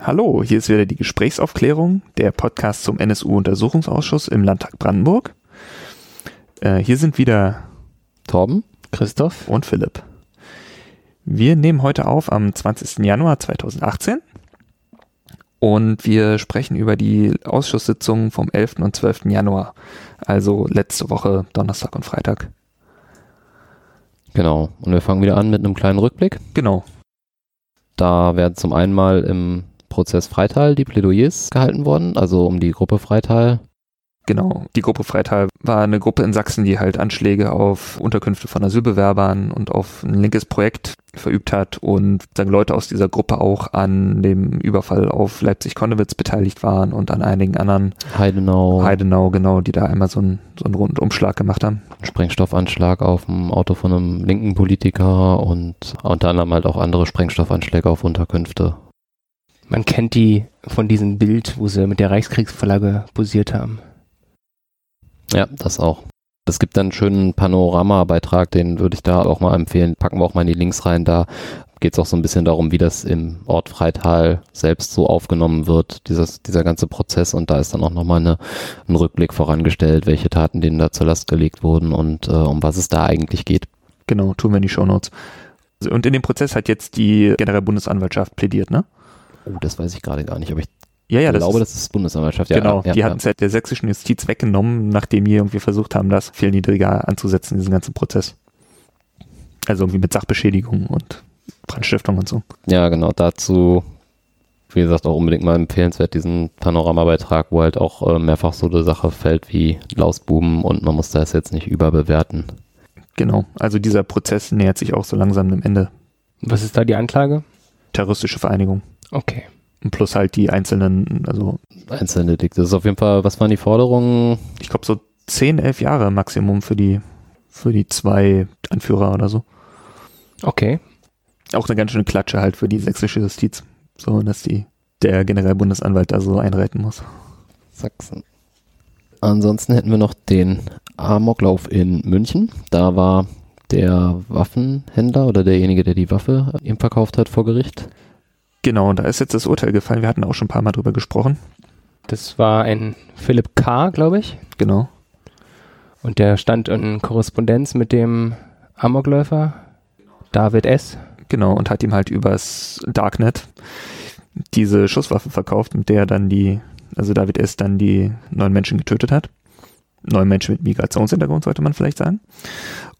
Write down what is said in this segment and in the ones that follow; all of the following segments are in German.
Hallo, hier ist wieder die Gesprächsaufklärung, der Podcast zum NSU-Untersuchungsausschuss im Landtag Brandenburg. Äh, hier sind wieder Torben, Christoph und Philipp. Wir nehmen heute auf am 20. Januar 2018 und wir sprechen über die Ausschusssitzungen vom 11. und 12. Januar, also letzte Woche Donnerstag und Freitag. Genau, und wir fangen wieder an mit einem kleinen Rückblick. Genau. Da werden zum einen mal im Prozess Freital die Plädoyers gehalten worden, also um die Gruppe Freital. Genau, die Gruppe Freital war eine Gruppe in Sachsen, die halt Anschläge auf Unterkünfte von Asylbewerbern und auf ein linkes Projekt verübt hat und dann Leute aus dieser Gruppe auch an dem Überfall auf Leipzig-Konnewitz beteiligt waren und an einigen anderen Heidenau. Heidenau, genau, die da einmal so einen, so einen Rundumschlag gemacht haben. Sprengstoffanschlag auf dem Auto von einem linken Politiker und unter anderem halt auch andere Sprengstoffanschläge auf Unterkünfte. Man kennt die von diesem Bild, wo sie mit der Reichskriegsflagge posiert haben. Ja, das auch. Es gibt dann einen schönen Panoramabeitrag, den würde ich da auch mal empfehlen. Packen wir auch mal in die Links rein. Da geht es auch so ein bisschen darum, wie das im Ort Freital selbst so aufgenommen wird, dieses, dieser ganze Prozess. Und da ist dann auch nochmal eine, ein Rückblick vorangestellt, welche Taten denen da zur Last gelegt wurden und äh, um was es da eigentlich geht. Genau, tun wir in die Shownotes. Und in dem Prozess hat jetzt die Generalbundesanwaltschaft plädiert, ne? Oh, das weiß ich gerade gar nicht, aber ich ja, ja, ich das glaube, ist, das ist Bundesanwaltschaft. Ja, genau, ja, die ja. hatten es halt der sächsischen Justiz weggenommen, nachdem die irgendwie versucht haben, das viel niedriger anzusetzen, diesen ganzen Prozess. Also irgendwie mit Sachbeschädigung und Brandstiftung und so. Ja, genau, dazu, wie gesagt, auch unbedingt mal empfehlenswert, diesen Panoramabeitrag, wo halt auch äh, mehrfach so eine Sache fällt wie Lausbuben und man muss das jetzt nicht überbewerten. Genau, also dieser Prozess nähert sich auch so langsam dem Ende. Was ist da die Anklage? Terroristische Vereinigung. Okay. Und plus halt die einzelnen, also Einzelne Delikte. Das ist auf jeden Fall, was waren die Forderungen? ich glaube so 10, 11 Jahre Maximum für die, für die zwei Anführer oder so. Okay. Auch eine ganz schöne Klatsche halt für die sächsische Justiz. So, dass die, der Generalbundesanwalt da so einreiten muss. Sachsen. Ansonsten hätten wir noch den Amoklauf in München. Da war der Waffenhändler oder derjenige, der die Waffe ihm verkauft hat, vor Gericht. Genau, und da ist jetzt das Urteil gefallen. Wir hatten auch schon ein paar Mal drüber gesprochen. Das war ein Philipp K., glaube ich. Genau. Und der stand in Korrespondenz mit dem Amokläufer David S. Genau, und hat ihm halt übers Darknet diese Schusswaffe verkauft, mit der dann die, also David S. dann die neun Menschen getötet hat. Neun Menschen mit Migrationshintergrund, sollte man vielleicht sagen.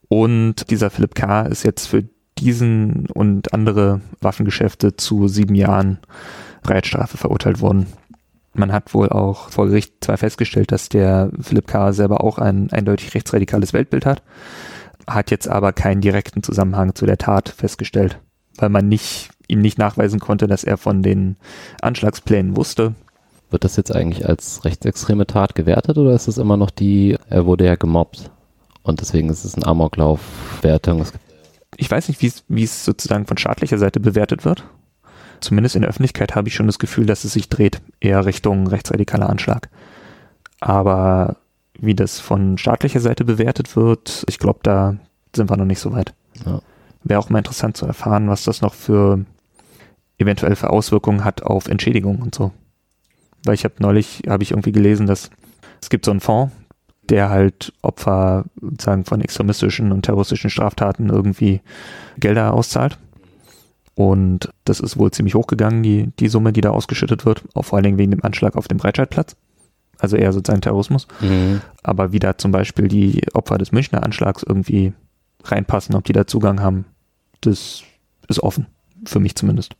Und dieser Philipp K. ist jetzt für diesen und andere Waffengeschäfte zu sieben Jahren Freiheitsstrafe verurteilt worden. Man hat wohl auch vor Gericht zwar festgestellt, dass der Philipp K. selber auch ein eindeutig rechtsradikales Weltbild hat, hat jetzt aber keinen direkten Zusammenhang zu der Tat festgestellt, weil man nicht, ihm nicht nachweisen konnte, dass er von den Anschlagsplänen wusste. Wird das jetzt eigentlich als rechtsextreme Tat gewertet oder ist es immer noch die, er wurde ja gemobbt und deswegen ist es ein Amoklauf-Wertung? Es gibt Ich weiß nicht, wie es- sozusagen von staatlicher Seite bewertet wird. Zumindest in der Öffentlichkeit habe ich schon das Gefühl, dass es sich dreht, eher Richtung rechtsradikaler Anschlag. Aber wie das von staatlicher Seite bewertet wird, ich glaube, da sind wir noch nicht so weit. Ja. Wäre auch mal interessant zu erfahren, was das noch für eventuell für Auswirkungen hat auf Entschädigung und so. Weil ich habe neulich, habe ich irgendwie gelesen, dass es gibt so einen Fonds, der halt Opfer sozusagen von extremistischen und terroristischen Straftaten irgendwie Gelder auszahlt. Und das ist wohl ziemlich hochgegangen, die, die Summe, die da ausgeschüttet wird, auch vor allen Dingen wegen dem Anschlag auf dem Breitscheidplatz. Also eher sozusagen Terrorismus. Mhm. Aber wie da zum Beispiel die Opfer des Münchner Anschlags irgendwie reinpassen, ob die da Zugang haben, das ist offen. Für mich zumindest.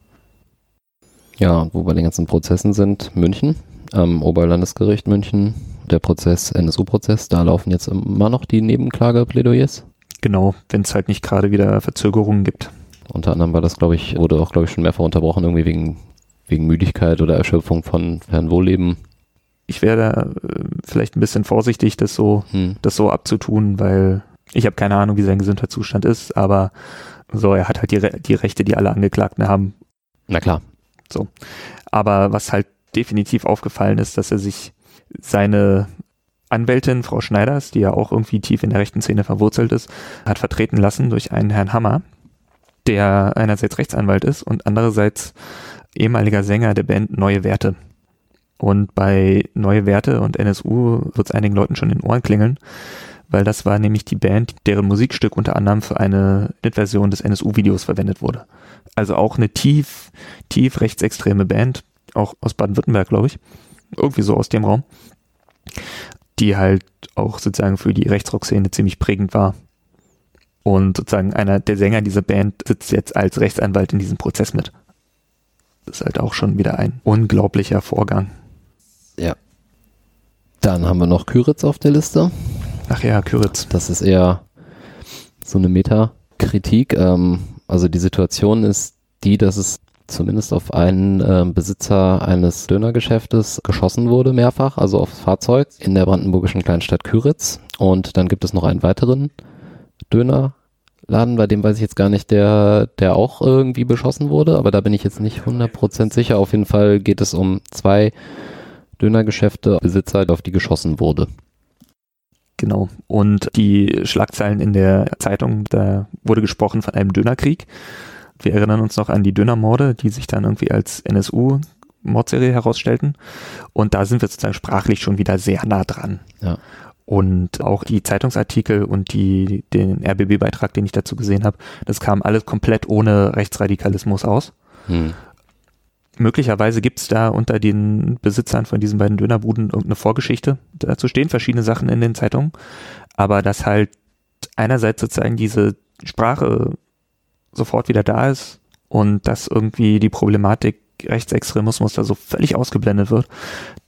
Ja, wo wir den ganzen Prozessen sind, München, am Oberlandesgericht München, der Prozess, NSU-Prozess, da laufen jetzt immer noch die Nebenklageplädoyers. Genau, wenn es halt nicht gerade wieder Verzögerungen gibt. Unter anderem war das, glaube ich, wurde auch, glaube ich, schon mehrfach unterbrochen, irgendwie wegen, wegen Müdigkeit oder Erschöpfung von Herrn Wohleben. Ich wäre da äh, vielleicht ein bisschen vorsichtig, das so, Hm. das so abzutun, weil ich habe keine Ahnung, wie sein Gesundheitszustand ist, aber so, er hat halt die, Re die Rechte, die alle Angeklagten haben. Na klar. Aber was halt definitiv aufgefallen ist, dass er sich seine Anwältin, Frau Schneiders, die ja auch irgendwie tief in der rechten Szene verwurzelt ist, hat vertreten lassen durch einen Herrn Hammer, der einerseits Rechtsanwalt ist und andererseits ehemaliger Sänger der Band Neue Werte. Und bei Neue Werte und NSU wird es einigen Leuten schon in den Ohren klingeln, weil das war nämlich die Band, deren Musikstück unter anderem für eine Version des NSU-Videos verwendet wurde. Also auch eine tief, tief rechtsextreme Band, auch aus Baden-Württemberg, glaube ich. Irgendwie so aus dem Raum. Die halt auch sozusagen für die Rechtsrock-Szene ziemlich prägend war. Und sozusagen einer der Sänger dieser Band sitzt jetzt als Rechtsanwalt in diesem Prozess mit. Das ist halt auch schon wieder ein unglaublicher Vorgang. Ja. Dann haben wir noch Küritz auf der Liste. Ach ja, Küritz. Das ist eher so eine Metakritik. Ähm, also die Situation ist die, dass es zumindest auf einen äh, Besitzer eines Dönergeschäftes geschossen wurde, mehrfach, also aufs Fahrzeug in der brandenburgischen Kleinstadt Küritz. Und dann gibt es noch einen weiteren Dönerladen, bei dem weiß ich jetzt gar nicht, der, der auch irgendwie beschossen wurde, aber da bin ich jetzt nicht 100% sicher. Auf jeden Fall geht es um zwei Dönergeschäfte, Besitzer, auf die geschossen wurde. Genau. Und die Schlagzeilen in der Zeitung, da wurde gesprochen von einem Dönerkrieg. Wir erinnern uns noch an die Dönermorde, die sich dann irgendwie als NSU-Mordserie herausstellten. Und da sind wir sozusagen sprachlich schon wieder sehr nah dran. Ja. Und auch die Zeitungsartikel und die, den RBB-Beitrag, den ich dazu gesehen habe, das kam alles komplett ohne Rechtsradikalismus aus. Hm. Möglicherweise gibt es da unter den Besitzern von diesen beiden Dönerbuden irgendeine Vorgeschichte. Dazu stehen verschiedene Sachen in den Zeitungen. Aber dass halt einerseits sozusagen diese Sprache sofort wieder da ist und dass irgendwie die Problematik Rechtsextremismus da so völlig ausgeblendet wird,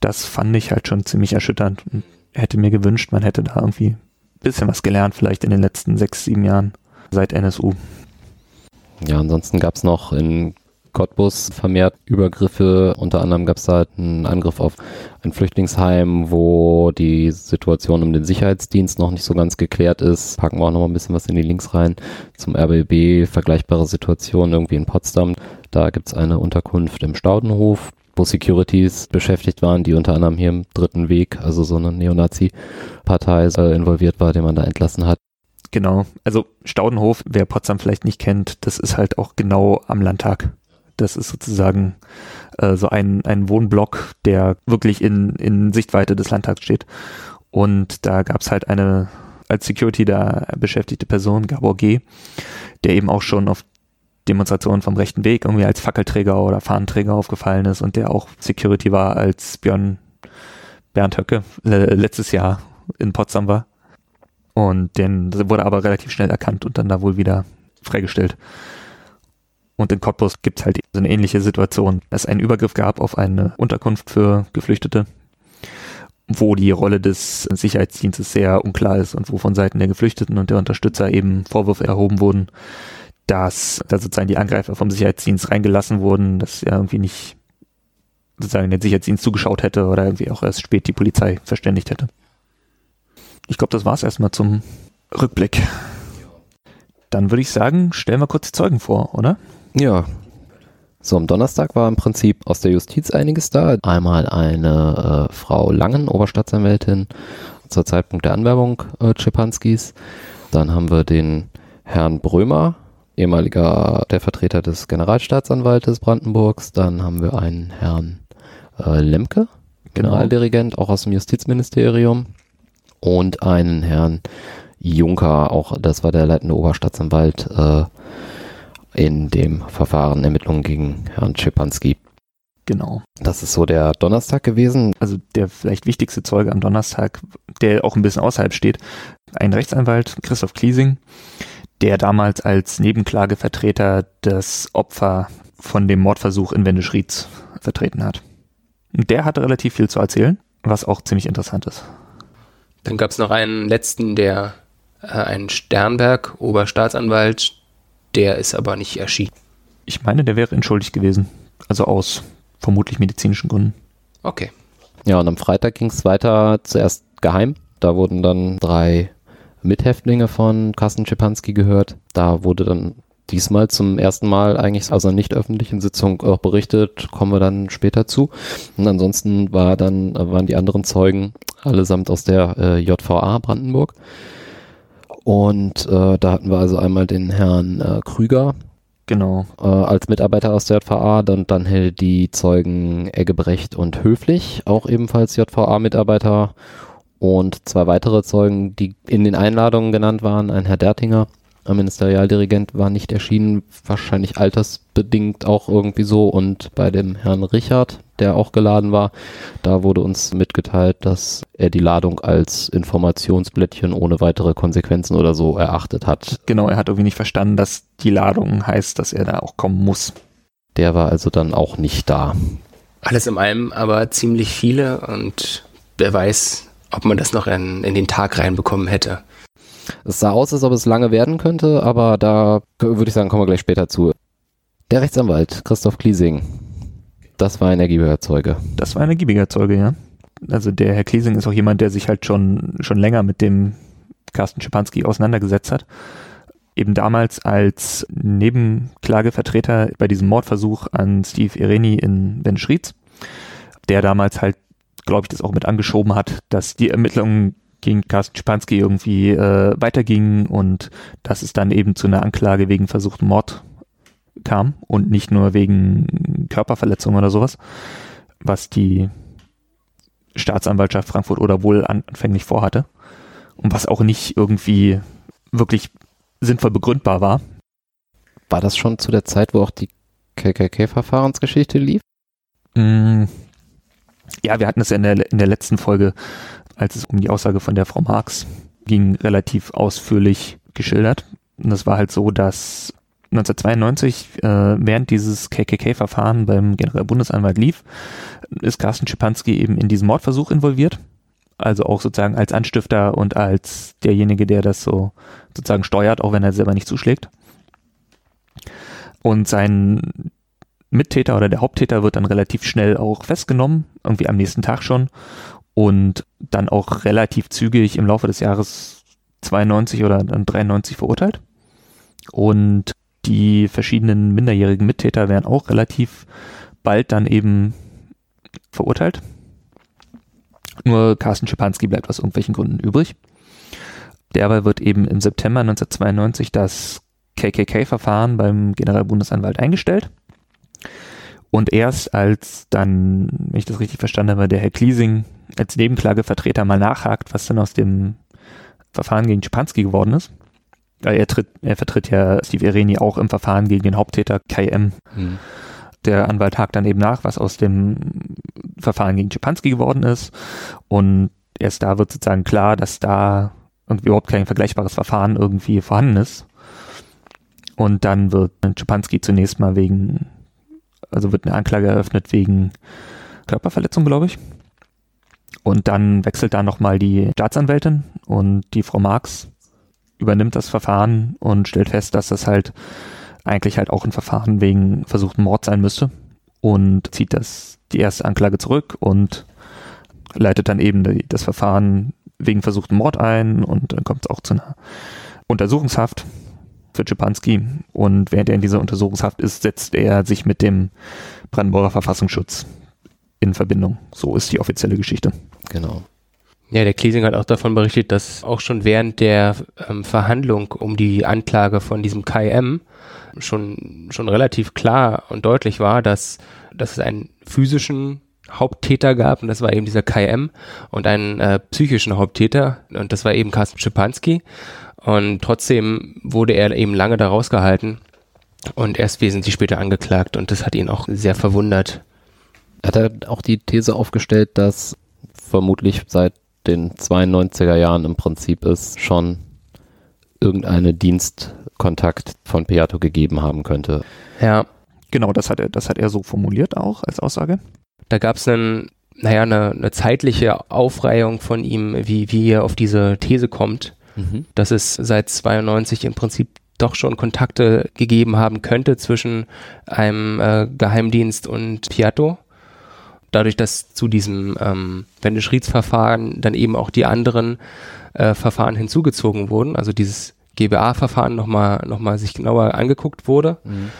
das fand ich halt schon ziemlich erschütternd und hätte mir gewünscht, man hätte da irgendwie ein bisschen was gelernt, vielleicht in den letzten sechs, sieben Jahren seit NSU. Ja, ansonsten gab es noch in Cottbus vermehrt Übergriffe. Unter anderem gab es da halt einen Angriff auf ein Flüchtlingsheim, wo die Situation um den Sicherheitsdienst noch nicht so ganz geklärt ist. Packen wir auch noch mal ein bisschen was in die Links rein. Zum RBB vergleichbare Situation irgendwie in Potsdam. Da gibt es eine Unterkunft im Staudenhof, wo Securities beschäftigt waren, die unter anderem hier im Dritten Weg, also so eine Neonazi-Partei äh, involviert war, den man da entlassen hat. Genau, also Staudenhof, wer Potsdam vielleicht nicht kennt, das ist halt auch genau am Landtag. Das ist sozusagen äh, so ein, ein Wohnblock, der wirklich in, in Sichtweite des Landtags steht. Und da gab es halt eine als Security da beschäftigte Person, Gabor G., der eben auch schon auf Demonstrationen vom rechten Weg irgendwie als Fackelträger oder Fahnenträger aufgefallen ist und der auch Security war, als Björn Bernd Höcke äh, letztes Jahr in Potsdam war. Und den wurde aber relativ schnell erkannt und dann da wohl wieder freigestellt. Und in Cottbus gibt es halt so eine ähnliche Situation. Es einen Übergriff gab auf eine Unterkunft für Geflüchtete, wo die Rolle des Sicherheitsdienstes sehr unklar ist und wo von Seiten der Geflüchteten und der Unterstützer eben Vorwürfe erhoben wurden, dass da sozusagen die Angreifer vom Sicherheitsdienst reingelassen wurden, dass er irgendwie nicht sozusagen den Sicherheitsdienst zugeschaut hätte oder irgendwie auch erst spät die Polizei verständigt hätte. Ich glaube, das war es erstmal zum Rückblick. Dann würde ich sagen, stellen wir kurz die Zeugen vor, oder? Ja. So, am Donnerstag war im Prinzip aus der Justiz einiges da. Einmal eine äh, Frau Langen, Oberstaatsanwältin, zur Zeitpunkt der Anwerbung äh, Czepanskis. Dann haben wir den Herrn Brömer, ehemaliger der Vertreter des Generalstaatsanwaltes Brandenburgs. Dann haben wir einen Herrn äh, Lemke, genau. Generaldirigent, auch aus dem Justizministerium. Und einen Herrn Juncker, auch das war der leitende Oberstaatsanwalt äh, in dem Verfahren Ermittlungen gegen Herrn Schipanski. Genau. Das ist so der Donnerstag gewesen. Also der vielleicht wichtigste Zeuge am Donnerstag, der auch ein bisschen außerhalb steht, ein Rechtsanwalt, Christoph Kliesing, der damals als Nebenklagevertreter das Opfer von dem Mordversuch in Wendeschrieds vertreten hat. Der hatte relativ viel zu erzählen, was auch ziemlich interessant ist. Dann gab es noch einen letzten, der äh, ein Sternberg, Oberstaatsanwalt, der ist aber nicht erschienen. Ich meine, der wäre entschuldigt gewesen. Also aus vermutlich medizinischen Gründen. Okay. Ja, und am Freitag ging es weiter, zuerst geheim. Da wurden dann drei Mithäftlinge von Carsten Schipanski gehört. Da wurde dann diesmal zum ersten Mal eigentlich aus einer nicht öffentlichen Sitzung auch berichtet, kommen wir dann später zu. Und ansonsten war dann, waren die anderen Zeugen allesamt aus der äh, JVA Brandenburg. Und äh, da hatten wir also einmal den Herrn äh, Krüger, Genau. äh, als Mitarbeiter aus der JVA, dann, dann die Zeugen Eggebrecht und Höflich, auch ebenfalls JVA-Mitarbeiter und zwei weitere Zeugen, die in den Einladungen genannt waren, ein Herr Dertinger, Ministerialdirigent, war nicht erschienen, wahrscheinlich altersbedingt auch irgendwie so und bei dem Herrn Richard, der auch geladen war, da wurde uns mitgeteilt, dass er die Ladung als Informationsblättchen ohne weitere Konsequenzen oder so erachtet hat. Genau, er hat irgendwie nicht verstanden, dass die Ladung heißt, dass er da auch kommen muss. Der war also dann auch nicht da. Alles in allem aber ziemlich viele und wer weiß, ob man das noch in, in den Tag reinbekommen hätte. Es sah aus, als ob es lange werden könnte, aber da würde ich sagen, kommen wir gleich später zu. Der Rechtsanwalt Christoph Kliesing, das war ein ergiebiger Zeuge. Das war ein ergiebiger Zeuge, ja. Also der Herr Kliesing ist auch jemand, der sich halt schon, schon länger mit dem Carsten Schipanski auseinandergesetzt hat. Eben damals als Nebenklagevertreter bei diesem Mordversuch an Steve Ireni in Benschrieds, der damals halt, glaube ich, das auch mit angeschoben hat, dass die Ermittlungen gegen Carsten Schipanski irgendwie äh, weitergingen und dass es dann eben zu einer Anklage wegen versuchten Mord kam und nicht nur wegen Körperverletzung oder sowas, was die Staatsanwaltschaft Frankfurt oder wohl anfänglich vorhatte und was auch nicht irgendwie wirklich sinnvoll begründbar war. War das schon zu der Zeit, wo auch die KKK-Verfahrensgeschichte lief? Mm, ja, wir hatten es ja in der, in der letzten Folge, als es um die Aussage von der Frau Marx ging, relativ ausführlich geschildert. Und das war halt so, dass 1992, äh, während dieses KKK-Verfahren beim Generalbundesanwalt lief, ist Carsten Schipanski eben in diesen Mordversuch involviert. Also auch sozusagen als Anstifter und als derjenige, der das so sozusagen steuert, auch wenn er selber nicht zuschlägt. Und sein Mittäter oder der Haupttäter wird dann relativ schnell auch festgenommen, irgendwie am nächsten Tag schon. Und dann auch relativ zügig im Laufe des Jahres 92 oder dann 93 verurteilt. Und die verschiedenen minderjährigen Mittäter werden auch relativ bald dann eben verurteilt. Nur Carsten Schipanski bleibt aus irgendwelchen Gründen übrig. Derweil wird eben im September 1992 das KKK-Verfahren beim Generalbundesanwalt eingestellt. Und erst als dann, wenn ich das richtig verstanden habe, der Herr Kliesing als Nebenklagevertreter mal nachhakt, was denn aus dem Verfahren gegen Schipanski geworden ist, er, tritt, er vertritt ja Steve Ireni auch im Verfahren gegen den Haupttäter KM. Mhm. Der Anwalt hakt dann eben nach, was aus dem Verfahren gegen Schipanski geworden ist. Und erst da wird sozusagen klar, dass da irgendwie überhaupt kein vergleichbares Verfahren irgendwie vorhanden ist. Und dann wird Schipanski zunächst mal wegen, also wird eine Anklage eröffnet wegen Körperverletzung, glaube ich. Und dann wechselt da nochmal die Staatsanwältin und die Frau Marx übernimmt das Verfahren und stellt fest, dass das halt eigentlich halt auch ein Verfahren wegen versuchten Mord sein müsste und zieht das die erste Anklage zurück und leitet dann eben die, das Verfahren wegen versuchten Mord ein und dann kommt es auch zu einer Untersuchungshaft für Schipanski und während er in dieser Untersuchungshaft ist, setzt er sich mit dem Brandenburger Verfassungsschutz in Verbindung. So ist die offizielle Geschichte. Genau. Ja, der Kliesing hat auch davon berichtet, dass auch schon während der ähm, Verhandlung um die Anklage von diesem KM schon, schon relativ klar und deutlich war, dass, dass es einen physischen Haupttäter gab und das war eben dieser KM und einen äh, psychischen Haupttäter und das war eben Carsten Schipanski und trotzdem wurde er eben lange da rausgehalten und erst wesentlich später angeklagt und das hat ihn auch sehr verwundert. Hat er auch die These aufgestellt, dass vermutlich seit den 92er Jahren im Prinzip es schon irgendeine Dienstkontakt von Beato gegeben haben könnte. Ja. Genau, das hat er, das hat er so formuliert auch als Aussage. Da gab es einen, naja, eine, eine zeitliche Aufreihung von ihm, wie, wie er auf diese These kommt, mhm. dass es seit 92 im Prinzip doch schon Kontakte gegeben haben könnte zwischen einem äh, Geheimdienst und Piatto dadurch, dass zu diesem ähm, Wendeschrieds-Verfahren dann eben auch die anderen äh, Verfahren hinzugezogen wurden, also dieses GBA-Verfahren nochmal noch mal sich genauer angeguckt wurde, mhm.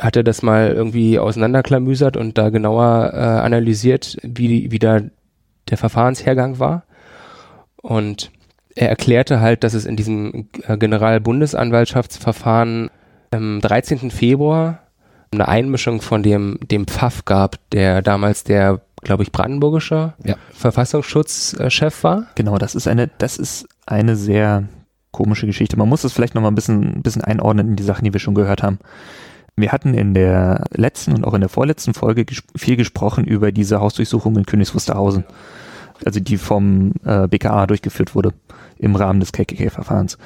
hat er das mal irgendwie auseinanderklamüsert und da genauer äh, analysiert, wie, wie da der Verfahrenshergang war. Und er erklärte halt, dass es in diesem äh, Generalbundesanwaltschaftsverfahren am 13. Februar eine Einmischung von dem, dem Pfaff gab, der damals der, glaube ich, brandenburgische Ja. Verfassungsschutzchef war. Genau, das ist eine, das ist eine sehr komische Geschichte. Man muss es vielleicht noch mal ein bisschen, ein bisschen einordnen in die Sachen, die wir schon gehört haben. Wir hatten in der letzten und auch in der vorletzten Folge ges viel gesprochen über diese Hausdurchsuchung in Königs Wusterhausen. Also die vom äh, BKA durchgeführt wurde im Rahmen des KKK-Verfahrens.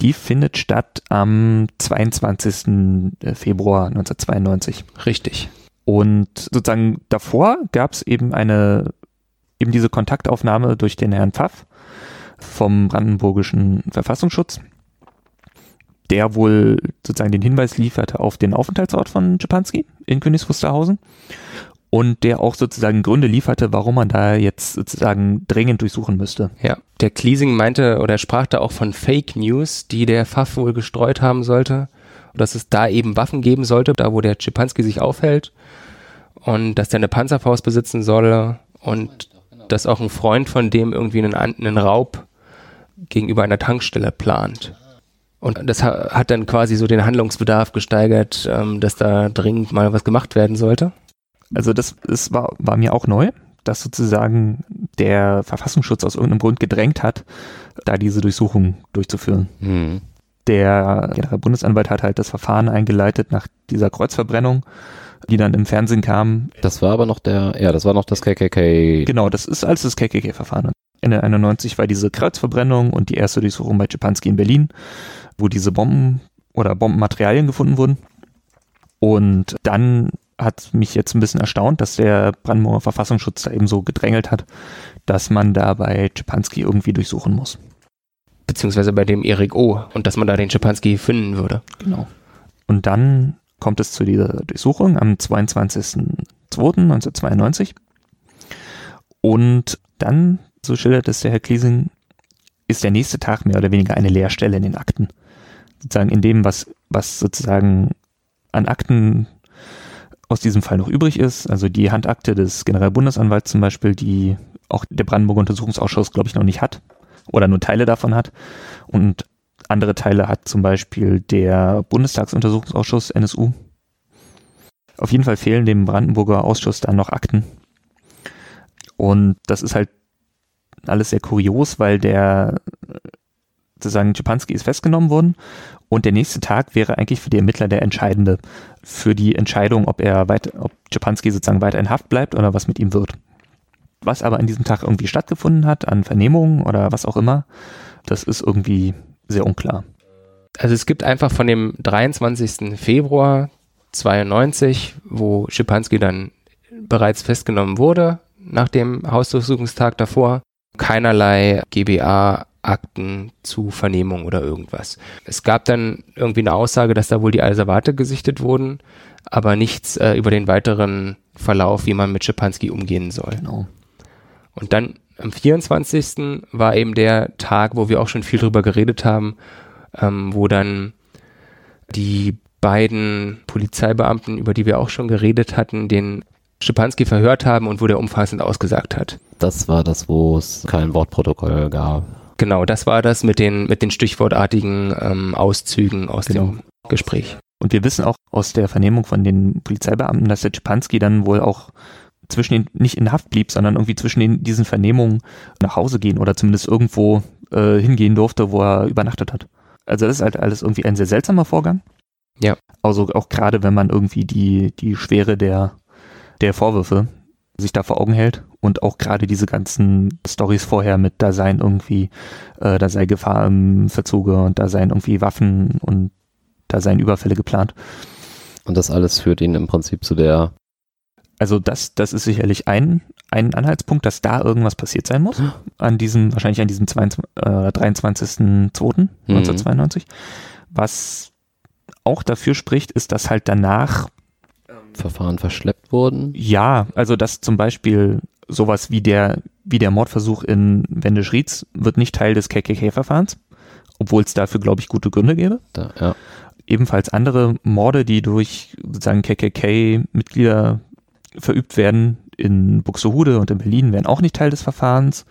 Die findet statt am 22. Februar 1992. Richtig. Und sozusagen davor gab es eben eine, eben diese Kontaktaufnahme durch den Herrn Pfaff vom brandenburgischen Verfassungsschutz, der wohl sozusagen den Hinweis lieferte auf den Aufenthaltsort von Czepanski in Königs Wusterhausen und der auch sozusagen Gründe lieferte, warum man da jetzt sozusagen dringend durchsuchen müsste. Ja. Der Kliesing meinte oder sprach da auch von Fake News, die der Pfaff wohl gestreut haben sollte. Dass es da eben Waffen geben sollte, da wo der Schipanski sich aufhält. Und dass der eine Panzerfaust besitzen solle. Und dass auch ein Freund von dem irgendwie einen, einen Raub gegenüber einer Tankstelle plant. Und das ha- hat dann quasi so den Handlungsbedarf gesteigert, ähm, dass da dringend mal was gemacht werden sollte. Also das ist, war, war mir auch neu, dass sozusagen der Verfassungsschutz aus irgendeinem Grund gedrängt hat, da diese Durchsuchung durchzuführen. Hm. Der Generalbundesanwalt hat halt das Verfahren eingeleitet nach dieser Kreuzverbrennung, die dann im Fernsehen kam. Das war aber noch der, ja, das war noch das KKK. Genau, das ist alles das KKK-Verfahren. Ende 91 war diese Kreuzverbrennung und die erste Durchsuchung bei Czepanski in Berlin, wo diese Bomben oder Bombenmaterialien gefunden wurden. Und dann hat mich jetzt ein bisschen erstaunt, dass der Brandenburger Verfassungsschutz da eben so gedrängelt hat, dass man da bei Czepanski irgendwie durchsuchen muss. Beziehungsweise bei dem Erik O. Und dass man da den Schipanski finden würde. Genau. Und dann kommt es zu dieser Durchsuchung am 22.02.1992. Und dann, so schildert es der Herr Kliesing, ist der nächste Tag mehr oder weniger eine Leerstelle in den Akten. Sozusagen in dem, was, was sozusagen an Akten aus diesem Fall noch übrig ist. Also die Handakte des Generalbundesanwalts zum Beispiel, die auch der Brandenburger Untersuchungsausschuss, glaube ich, noch nicht hat oder nur Teile davon hat. Und andere Teile hat zum Beispiel der Bundestagsuntersuchungsausschuss NSU. Auf jeden Fall fehlen dem Brandenburger Ausschuss dann noch Akten. Und das ist halt alles sehr kurios, weil der sozusagen Czepanski ist festgenommen worden und der nächste Tag wäre eigentlich für die Ermittler der entscheidende für die Entscheidung, ob er weit, ob Czepanski sozusagen weiter in Haft bleibt oder was mit ihm wird. Was aber an diesem Tag irgendwie stattgefunden hat, an Vernehmungen oder was auch immer, das ist irgendwie sehr unklar. Also es gibt einfach von dem 23. Februar 92, wo Schipanski dann bereits festgenommen wurde, nach dem Hausdurchsuchungstag davor, keinerlei GBA-Akten zu Vernehmung oder irgendwas. Es gab dann irgendwie eine Aussage, dass da wohl die Asservate gesichtet wurden, aber nichts äh, über den weiteren Verlauf, wie man mit Schipanski umgehen soll. Genau. Und dann am 24. war eben der Tag, wo wir auch schon viel drüber geredet haben, ähm, wo dann die beiden Polizeibeamten, über die wir auch schon geredet hatten, den Schipanski verhört haben und wo der umfassend ausgesagt hat. Das war das, wo es kein Wortprotokoll gab. Genau, das war das mit den, mit den stichwortartigen ähm, Auszügen aus Genau. dem Gespräch. Und wir wissen auch aus der Vernehmung von den Polizeibeamten, dass der Czepanski dann wohl auch zwischen den, nicht in Haft blieb, sondern irgendwie zwischen den, diesen Vernehmungen nach Hause gehen oder zumindest irgendwo äh, hingehen durfte, wo er übernachtet hat. Also das ist halt alles irgendwie ein sehr seltsamer Vorgang. Ja. Also auch gerade wenn man irgendwie die, die Schwere der, der Vorwürfe sich da vor Augen hält und auch gerade diese ganzen Stories vorher mit, da seien irgendwie, äh, da sei Gefahr im Verzuge und da seien irgendwie Waffen und da seien Überfälle geplant. Und das alles führt ihn im Prinzip zu der, Also das, das ist sicherlich ein, ein Anhaltspunkt, dass da irgendwas passiert sein muss. An diesem, wahrscheinlich an diesem 22, äh, 23.02.1992. Was auch dafür spricht, ist, dass halt danach, Verfahren verschleppt wurden. ja, also dass zum Beispiel sowas wie der, wie der Mordversuch in Wendisch-Rietz wird nicht Teil des KKK-Verfahrens, obwohl es dafür, glaube ich, gute Gründe gäbe. Da, ja. ebenfalls andere Morde, die durch sozusagen KKK-Mitglieder verübt werden in Buxtehude und in Berlin, werden auch nicht Teil des Verfahrens.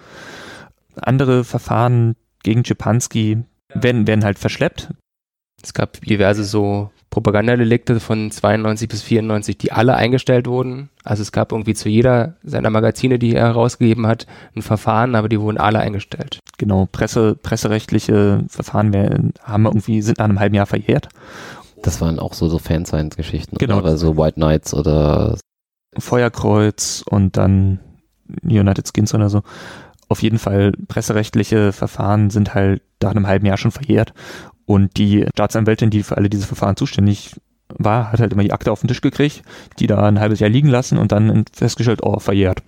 Andere Verfahren gegen Czepanski werden, werden halt verschleppt. Es gab diverse so Propagandadelikte von 92 bis 94, die alle eingestellt wurden. Also es gab irgendwie zu jeder seiner Magazine, die er herausgegeben hat, ein Verfahren, aber die wurden alle eingestellt. Genau, Presse, presserechtliche Verfahren werden, haben irgendwie, sind nach einem halben Jahr verjährt. Das waren auch so, so Fansigns-Geschichten, Genau. oder? Also White Knights oder Feuerkreuz und dann United Skins oder so. Auf jeden Fall presserechtliche Verfahren sind halt nach einem halben Jahr schon verjährt. Und die Staatsanwältin, die für alle diese Verfahren zuständig war, hat halt immer die Akte auf den Tisch gekriegt, die da ein halbes Jahr liegen lassen und dann festgestellt, oh, verjährt.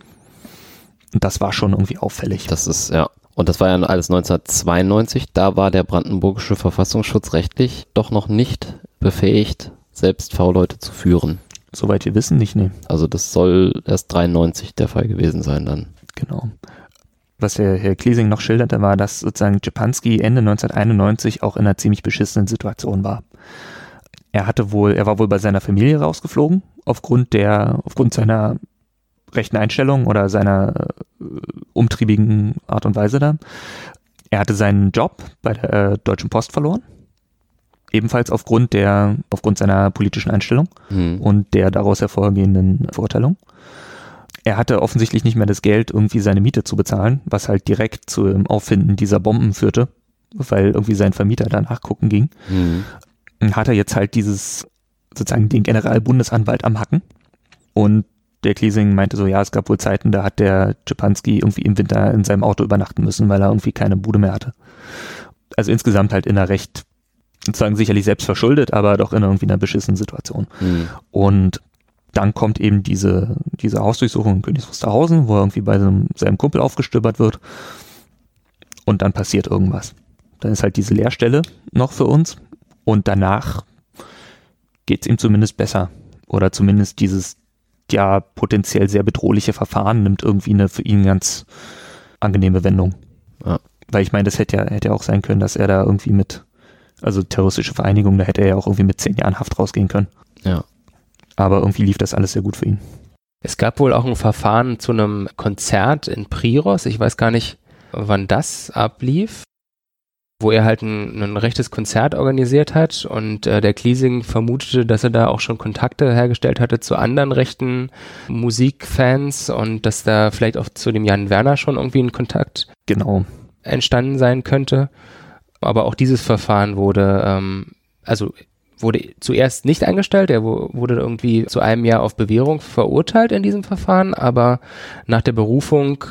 Und das war schon irgendwie auffällig. Das ist, ja. Und das war ja alles 1992. Da war der brandenburgische Verfassungsschutz rechtlich doch noch nicht befähigt, selbst V-Leute zu führen. Soweit wir wissen, nicht, ne. Also das soll erst 93 der Fall gewesen sein dann. Genau. Was der Herr Kliesing noch schilderte, war, dass sozusagen Czepanski Ende 1991 auch in einer ziemlich beschissenen Situation war. Er hatte wohl, er war wohl bei seiner Familie rausgeflogen, aufgrund der, aufgrund seiner rechten Einstellung oder seiner äh, umtriebigen Art und Weise da. Er hatte seinen Job bei der äh, Deutschen Post verloren. Ebenfalls aufgrund der, aufgrund seiner politischen Einstellung Hm. und der daraus hervorgehenden Verurteilung. Er hatte offensichtlich nicht mehr das Geld, irgendwie seine Miete zu bezahlen, was halt direkt zum Auffinden dieser Bomben führte, weil irgendwie sein Vermieter da nachgucken ging. Hm. Dann hat er jetzt halt dieses, sozusagen den Generalbundesanwalt am Hacken. Und der Kliesing meinte so, ja, es gab wohl Zeiten, da hat der Czepanski irgendwie im Winter in seinem Auto übernachten müssen, weil er irgendwie keine Bude mehr hatte. Also insgesamt halt in einer recht, sozusagen sicherlich selbst verschuldet, aber doch in irgendwie einer beschissenen Situation. Hm. Und dann kommt eben diese, diese Hausdurchsuchung in Königs Wusterhausen, wo er irgendwie bei seinem, seinem Kumpel aufgestöbert wird. Und dann passiert irgendwas. Dann ist halt diese Leerstelle noch für uns. Und danach geht es ihm zumindest besser. Oder zumindest dieses ja potenziell sehr bedrohliche Verfahren nimmt irgendwie eine für ihn ganz angenehme Wendung. Ja. Weil ich meine, das hätte ja, hätte ja auch sein können, dass er da irgendwie mit, also terroristische Vereinigung, da hätte er ja auch irgendwie mit zehn Jahren Haft rausgehen können. Ja. Aber irgendwie lief das alles sehr gut für ihn. Es gab wohl auch ein Verfahren zu einem Konzert in Priros. Ich weiß gar nicht, wann das ablief, wo er halt ein, ein rechtes Konzert organisiert hat und äh, der Kliesing vermutete, dass er da auch schon Kontakte hergestellt hatte zu anderen rechten Musikfans und dass da vielleicht auch zu dem Jan Werner schon irgendwie ein Kontakt Genau. entstanden sein könnte. Aber auch dieses Verfahren wurde, ähm, also wurde zuerst nicht eingestellt, er wurde irgendwie zu einem Jahr auf Bewährung verurteilt in diesem Verfahren, aber nach der Berufung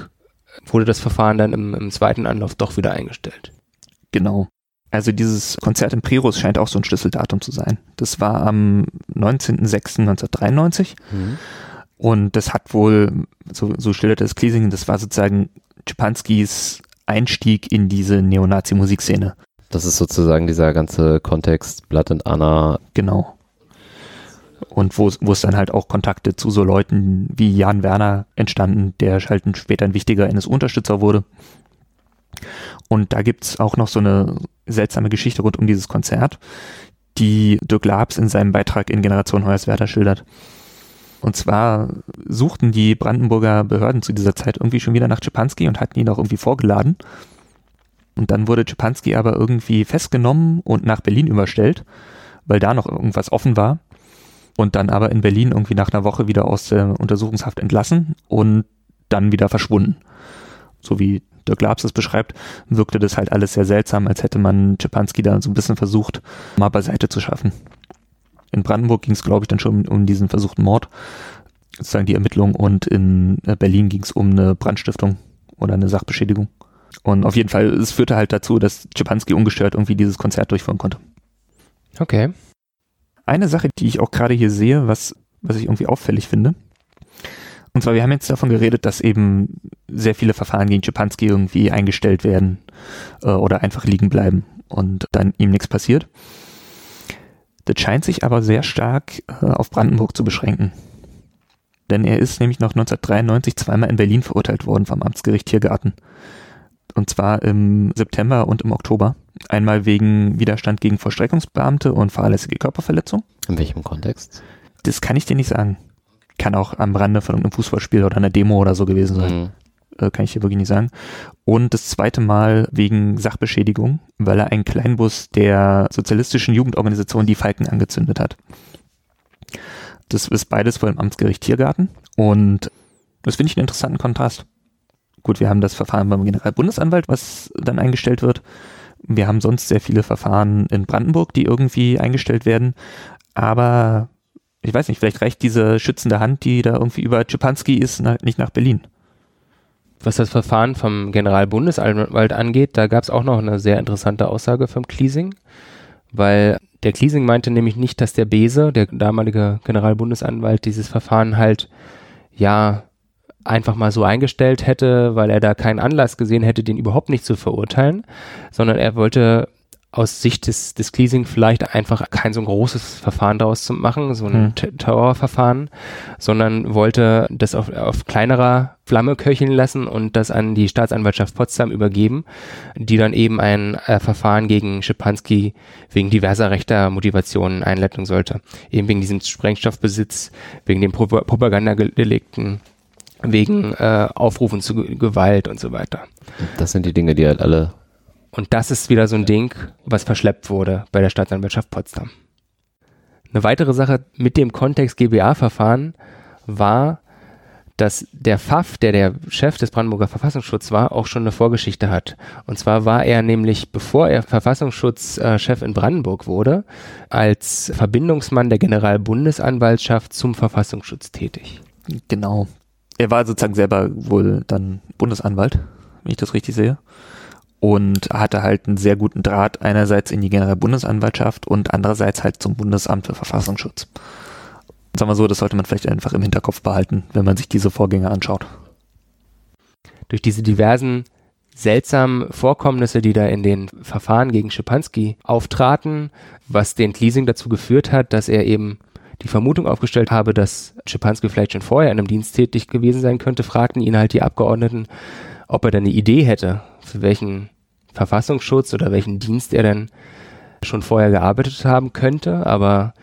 wurde das Verfahren dann im, im zweiten Anlauf doch wieder eingestellt. Genau. Also dieses Konzert in Priros scheint auch so ein Schlüsseldatum zu sein. Das war am 19.06.1993 Hm. und das hat wohl, so, so schilderte es Kliesing, das war sozusagen Czepanskis Einstieg in diese Neonazi-Musikszene. Das ist sozusagen dieser ganze Kontext Blood and Anna. Genau. Und wo es es dann halt auch Kontakte zu so Leuten wie Jan Werner entstanden, der halt später ein wichtiger NSU-Unterstützer wurde. Und da gibt's auch noch so eine seltsame Geschichte rund um dieses Konzert, die Dirk Labs in seinem Beitrag in Generation Hoyerswerda schildert. Und zwar suchten die Brandenburger Behörden zu dieser Zeit irgendwie schon wieder nach Czepanski und hatten ihn auch irgendwie vorgeladen. Und dann wurde Czepanski aber irgendwie festgenommen und nach Berlin überstellt, weil da noch irgendwas offen war. Und dann aber in Berlin irgendwie nach einer Woche wieder aus der Untersuchungshaft entlassen und dann wieder verschwunden. So wie Dirk Labs es beschreibt, wirkte das halt alles sehr seltsam, als hätte man Czepanski da so ein bisschen versucht, mal beiseite zu schaffen. In Brandenburg ging es, glaube ich, dann schon um diesen versuchten Mord, sozusagen die Ermittlung, und in äh, Berlin ging es um eine Brandstiftung oder eine Sachbeschädigung. Und auf jeden Fall, es führte halt dazu, dass Czepanski ungestört irgendwie dieses Konzert durchführen konnte. Okay. Eine Sache, die ich auch gerade hier sehe, was, was ich irgendwie auffällig finde, und zwar, wir haben jetzt davon geredet, dass eben sehr viele Verfahren gegen Czepanski irgendwie eingestellt werden äh, oder einfach liegen bleiben und dann ihm nichts passiert. Das scheint sich aber sehr stark äh, auf Brandenburg zu beschränken. Denn er ist nämlich noch 1993 zweimal in Berlin verurteilt worden vom Amtsgericht Tiergarten. Und zwar im September und im Oktober. Einmal wegen Widerstand gegen Vollstreckungsbeamte und fahrlässige Körperverletzung. In welchem Kontext? Das kann ich dir nicht sagen. Kann auch am Rande von einem Fußballspiel oder einer Demo oder so gewesen sein. Hm. äh, kann ich hier wirklich nicht sagen. Und das zweite Mal wegen Sachbeschädigung, weil er einen Kleinbus der sozialistischen Jugendorganisation Die Falken angezündet hat. Das ist beides vor dem Amtsgericht Tiergarten und das finde ich einen interessanten Kontrast. Gut, wir haben das Verfahren beim Generalbundesanwalt, was dann eingestellt wird. Wir haben sonst sehr viele Verfahren in Brandenburg, die irgendwie eingestellt werden. Aber ich weiß nicht, vielleicht reicht diese schützende Hand, die da irgendwie über Czepanski ist, nicht nach Berlin. Was das Verfahren vom Generalbundesanwalt angeht, da gab es auch noch eine sehr interessante Aussage vom Kliesing, weil der Kliesing meinte nämlich nicht, dass der Bese, der damalige Generalbundesanwalt, dieses Verfahren halt ja einfach mal so eingestellt hätte, weil er da keinen Anlass gesehen hätte, den überhaupt nicht zu verurteilen, sondern er wollte aus Sicht des, des Cleasing vielleicht einfach kein so ein großes Verfahren daraus zu machen, so ein hm. Terrorverfahren, sondern wollte das auf, auf kleinerer Flamme köcheln lassen und das an die Staatsanwaltschaft Potsdam übergeben, die dann eben ein äh, Verfahren gegen Schipanski wegen diverser rechter Motivationen einleiten sollte. Eben wegen diesem Sprengstoffbesitz, wegen den Pro Propagandadelikten, wegen äh, Aufrufen zu Gewalt und so weiter. Das sind die Dinge, die halt alle und das ist wieder so ein Ding, was verschleppt wurde bei der Staatsanwaltschaft Potsdam. Eine weitere Sache mit dem Kontext GBA-Verfahren war, dass der Pfaff, der der Chef des Brandenburger Verfassungsschutzes war, auch schon eine Vorgeschichte hat. Und zwar war er nämlich, bevor er Verfassungsschutzchef in Brandenburg wurde, als Verbindungsmann der Generalbundesanwaltschaft zum Verfassungsschutz tätig. Genau. Er war sozusagen selber wohl dann Bundesanwalt, wenn ich das richtig sehe und hatte halt einen sehr guten Draht einerseits in die Generalbundesanwaltschaft und andererseits halt zum Bundesamt für Verfassungsschutz. Sagen wir so, das sollte man vielleicht einfach im Hinterkopf behalten, wenn man sich diese Vorgänge anschaut. Durch diese diversen seltsamen Vorkommnisse, die da in den Verfahren gegen Schipanski auftraten, was den Leasing dazu geführt hat, dass er eben die Vermutung aufgestellt habe, dass Schipanski vielleicht schon vorher in einem Dienst tätig gewesen sein könnte, fragten ihn halt die Abgeordneten, ob er denn eine Idee hätte, für welchen Verfassungsschutz oder welchen Dienst er denn schon vorher gearbeitet haben könnte, aber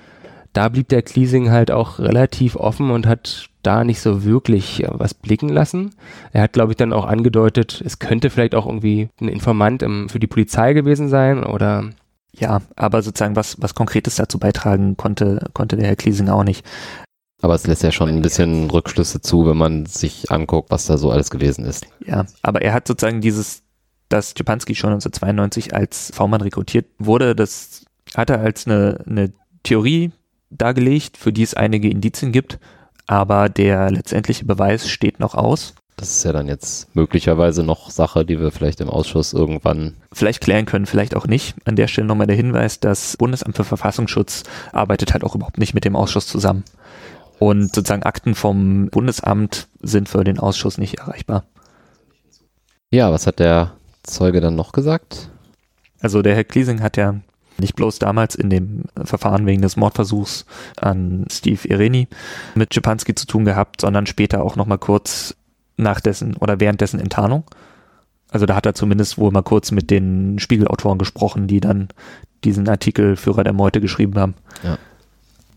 da blieb der Cleasing halt auch relativ offen und hat da nicht so wirklich äh, was blicken lassen. Er hat, glaube ich, dann auch angedeutet, es könnte vielleicht auch irgendwie ein Informant im, für die Polizei gewesen sein oder ja, aber sozusagen was, was Konkretes dazu beitragen konnte, konnte der Herr Cleasing auch nicht. Aber es lässt ja schon ein bisschen Rückschlüsse zu, wenn man sich anguckt, was da so alles gewesen ist. Ja, aber er hat sozusagen dieses, dass Stepanski schon 1992 als V-Mann rekrutiert wurde, das hat er als eine, eine Theorie dargelegt, für die es einige Indizien gibt, aber der letztendliche Beweis steht noch aus. Das ist ja dann jetzt möglicherweise noch Sache, die wir vielleicht im Ausschuss irgendwann vielleicht klären können, vielleicht auch nicht. An der Stelle nochmal der Hinweis, das Bundesamt für Verfassungsschutz arbeitet halt auch überhaupt nicht mit dem Ausschuss zusammen. Und sozusagen Akten vom Bundesamt sind für den Ausschuss nicht erreichbar. Ja, was hat der Zeuge dann noch gesagt? Also der Herr Kliesing hat ja nicht bloß damals in dem Verfahren wegen des Mordversuchs an Steve Ireni mit Schipanski zu tun gehabt, sondern später auch noch mal kurz nach dessen oder während dessen Enttarnung. Also da hat er zumindest wohl mal kurz mit den Spiegelautoren gesprochen, die dann diesen Artikel Führer der Meute geschrieben haben. Ja.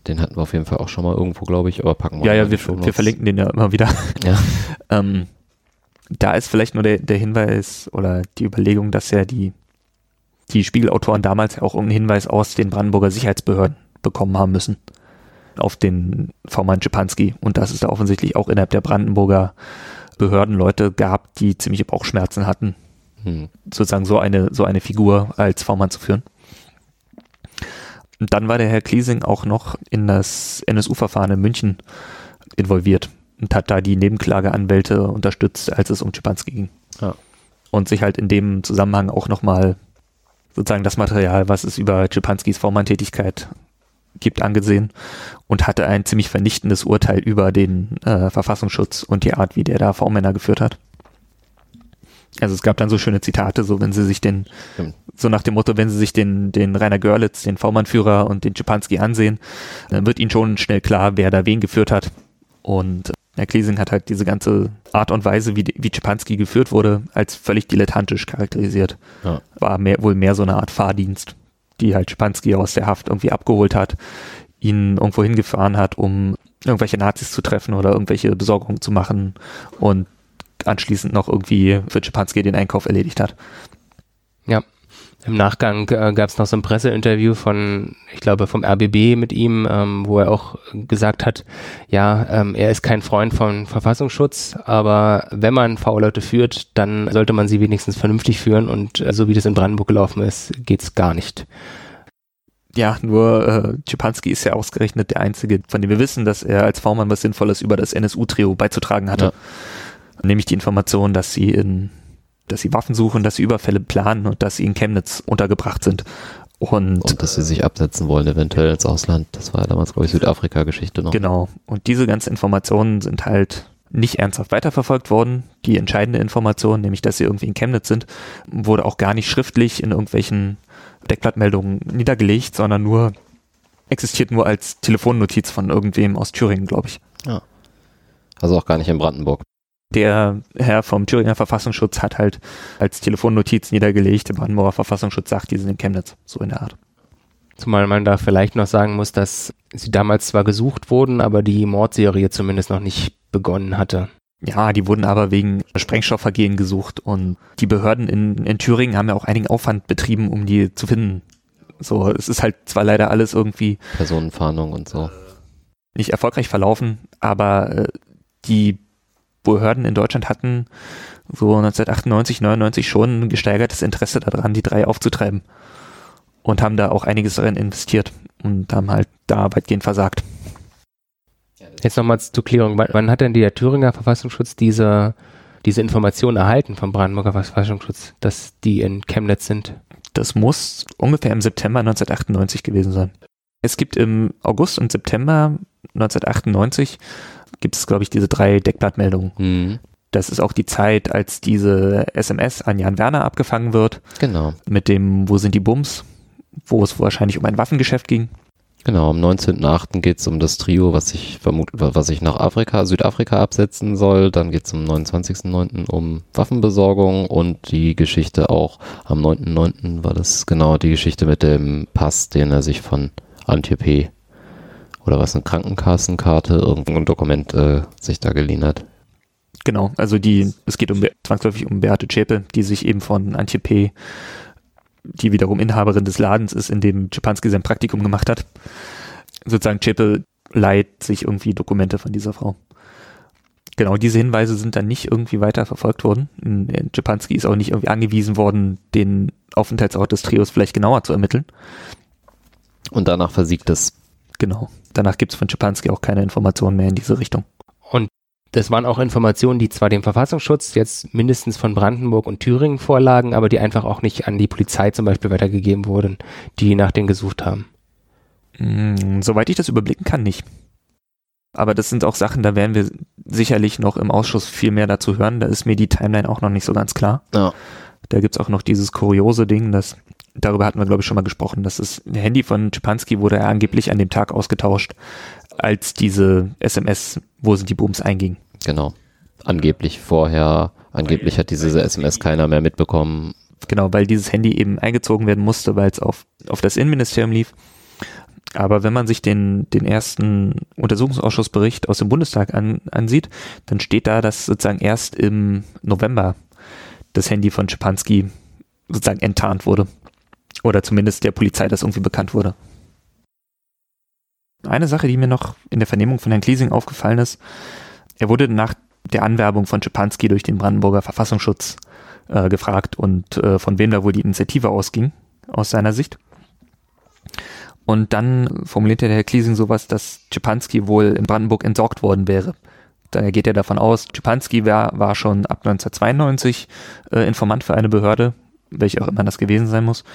Den hatten wir auf jeden Fall auch schon mal irgendwo, glaube ich, aber packen wir Ja, ja, wir, wir verlinken den ja immer wieder. Ja. ähm, da ist vielleicht nur der, der Hinweis oder die Überlegung, dass ja die, die Spiegelautoren damals ja auch irgendeinen Hinweis aus den Brandenburger Sicherheitsbehörden bekommen haben müssen auf den V-Mann Schipanski und dass es da offensichtlich auch innerhalb der Brandenburger Behörden Leute gab, die ziemliche Bauchschmerzen hatten, hm. sozusagen so eine, so eine Figur als V-Mann zu führen. Und dann war der Herr Kliesing auch noch in das NSU-Verfahren in München involviert und hat da die Nebenklageanwälte unterstützt, als es um Schipanski ging. Ja. Und sich halt in dem Zusammenhang auch nochmal sozusagen das Material, was es über Schipanskis V-Mann-Tätigkeit gibt, angesehen und hatte ein ziemlich vernichtendes Urteil über den äh, Verfassungsschutz und die Art, wie der da V-Männer geführt hat. Also es gab dann so schöne Zitate, so wenn sie sich den, so nach dem Motto, wenn sie sich den, den Rainer Görlitz, den V-Mann-Führer und den Schipanski ansehen, dann wird ihnen schon schnell klar, wer da wen geführt hat. Und Herr Klesing hat halt diese ganze Art und Weise, wie, wie Schipanski geführt wurde, als völlig dilettantisch charakterisiert. Ja. War mehr, wohl mehr so eine Art Fahrdienst, die halt Schipanski aus der Haft irgendwie abgeholt hat, ihn irgendwo hingefahren hat, um irgendwelche Nazis zu treffen oder irgendwelche Besorgungen zu machen und anschließend noch irgendwie für Schipanski den Einkauf erledigt hat. Ja. Im Nachgang äh, gab es noch so ein Presseinterview von, ich glaube, vom RBB mit ihm, ähm, wo er auch gesagt hat, ja, ähm, er ist kein Freund von Verfassungsschutz, aber wenn man V-Leute führt, dann sollte man sie wenigstens vernünftig führen und äh, so wie das in Brandenburg gelaufen ist, geht's gar nicht. Ja, nur äh, Schipanski ist ja ausgerechnet der Einzige, von dem wir wissen, dass er als V-Mann was Sinnvolles über das NSU-Trio beizutragen hatte. Ja. Nämlich die Information, dass sie in dass sie Waffen suchen, dass sie Überfälle planen und dass sie in Chemnitz untergebracht sind. Und, und dass sie sich absetzen wollen, eventuell ins Ausland. Das war damals, glaube ich, Südafrika-Geschichte noch. Genau. Und diese ganzen Informationen sind halt nicht ernsthaft weiterverfolgt worden. Die entscheidende Information, nämlich dass sie irgendwie in Chemnitz sind, wurde auch gar nicht schriftlich in irgendwelchen Deckblattmeldungen niedergelegt, sondern nur existiert nur als Telefonnotiz von irgendwem aus Thüringen, glaube ich. Ja. Also auch gar nicht in Brandenburg der Herr vom Thüringer Verfassungsschutz hat halt als Telefonnotiz niedergelegt, der Brandenburger Verfassungsschutz sagt, die sind in Chemnitz, so in der Art. Zumal man da vielleicht noch sagen muss, dass sie damals zwar gesucht wurden, aber die Mordserie zumindest noch nicht begonnen hatte. Ja, die wurden aber wegen Sprengstoffvergehen gesucht und die Behörden in, in Thüringen haben ja auch einigen Aufwand betrieben, um die zu finden. So, es ist halt zwar leider alles irgendwie Personenfahndung und so nicht erfolgreich verlaufen, aber äh, die Behörden in Deutschland hatten so 1998, 99 schon ein gesteigertes Interesse daran, die drei aufzutreiben. Und haben da auch einiges darin investiert und haben halt da weitgehend versagt. Jetzt nochmal zur Klärung. Wann, wann, hat denn der Thüringer Verfassungsschutz diese, diese Information erhalten vom Brandenburger Verfassungsschutz, dass die in Chemnitz sind? Das muss ungefähr im September 1998 gewesen sein. Es gibt im August und September 1998 gibt es, glaube ich, diese drei Deckblattmeldungen. Mhm. Das ist auch die Zeit, als diese SMS an Jan Werner abgefangen wird. Genau. Mit dem Wo sind die Bums? Wo es wahrscheinlich um ein Waffengeschäft ging. Genau, am 19.8. geht es um das Trio, was ich vermute, was ich nach Afrika, Südafrika absetzen soll. Dann geht es am 29.9. um Waffenbesorgung und die Geschichte auch am 9.9. war das genau die Geschichte mit dem Pass, den er sich von Antje P oder was, eine Krankenkassenkarte, irgendein Dokument äh, sich da geliehen hat. Genau, also die, es geht um zwangsläufig um Beate Zschäpe, die sich eben von Antje P., die wiederum Inhaberin des Ladens ist, in dem Czepanski sein Praktikum gemacht hat. Sozusagen Zschäpe leiht sich irgendwie Dokumente von dieser Frau. Genau, diese Hinweise sind dann nicht irgendwie weiter verfolgt worden. Czepanski ist auch nicht irgendwie angewiesen worden, den Aufenthaltsort des Trios vielleicht genauer zu ermitteln. Und danach versiegt das. Genau danach gibt es von Schipanski auch keine Informationen mehr in diese Richtung. Und das waren auch Informationen, die zwar dem Verfassungsschutz jetzt mindestens von Brandenburg und Thüringen vorlagen, aber die einfach auch nicht an die Polizei zum Beispiel weitergegeben wurden, die nach denen gesucht haben. Mm, soweit ich das überblicken kann, nicht. Aber das sind auch Sachen, da werden wir sicherlich noch im Ausschuss viel mehr dazu hören. Da ist mir die Timeline auch noch nicht so ganz klar. Ja. Da gibt es auch noch dieses kuriose Ding, dass darüber hatten wir, glaube ich, schon mal gesprochen, dass das Handy von Schipanski wurde ja angeblich an dem Tag ausgetauscht, als diese SMS, wo sind die Booms einging. Genau. Angeblich vorher, angeblich hat diese SMS keiner mehr mitbekommen. Genau, weil dieses Handy eben eingezogen werden musste, weil es auf, auf das Innenministerium lief. Aber wenn man sich den, den ersten Untersuchungsausschussbericht aus dem Bundestag an, ansieht, dann steht da, dass sozusagen erst im November das Handy von Schipanski sozusagen enttarnt wurde. Oder zumindest der Polizei das irgendwie bekannt wurde. Eine Sache, die mir noch in der Vernehmung von Herrn Kliesing aufgefallen ist, er wurde nach der Anwerbung von Schipanski durch den Brandenburger Verfassungsschutz äh, gefragt und äh, von wem da wohl die Initiative ausging, aus seiner Sicht. Und dann formulierte der Herr Kliesing sowas, dass Schipanski wohl in Brandenburg entsorgt worden wäre. Daher geht er davon aus, Schipanski war, war schon ab 1992 äh, Informant für eine Behörde, welche auch immer das gewesen sein muss,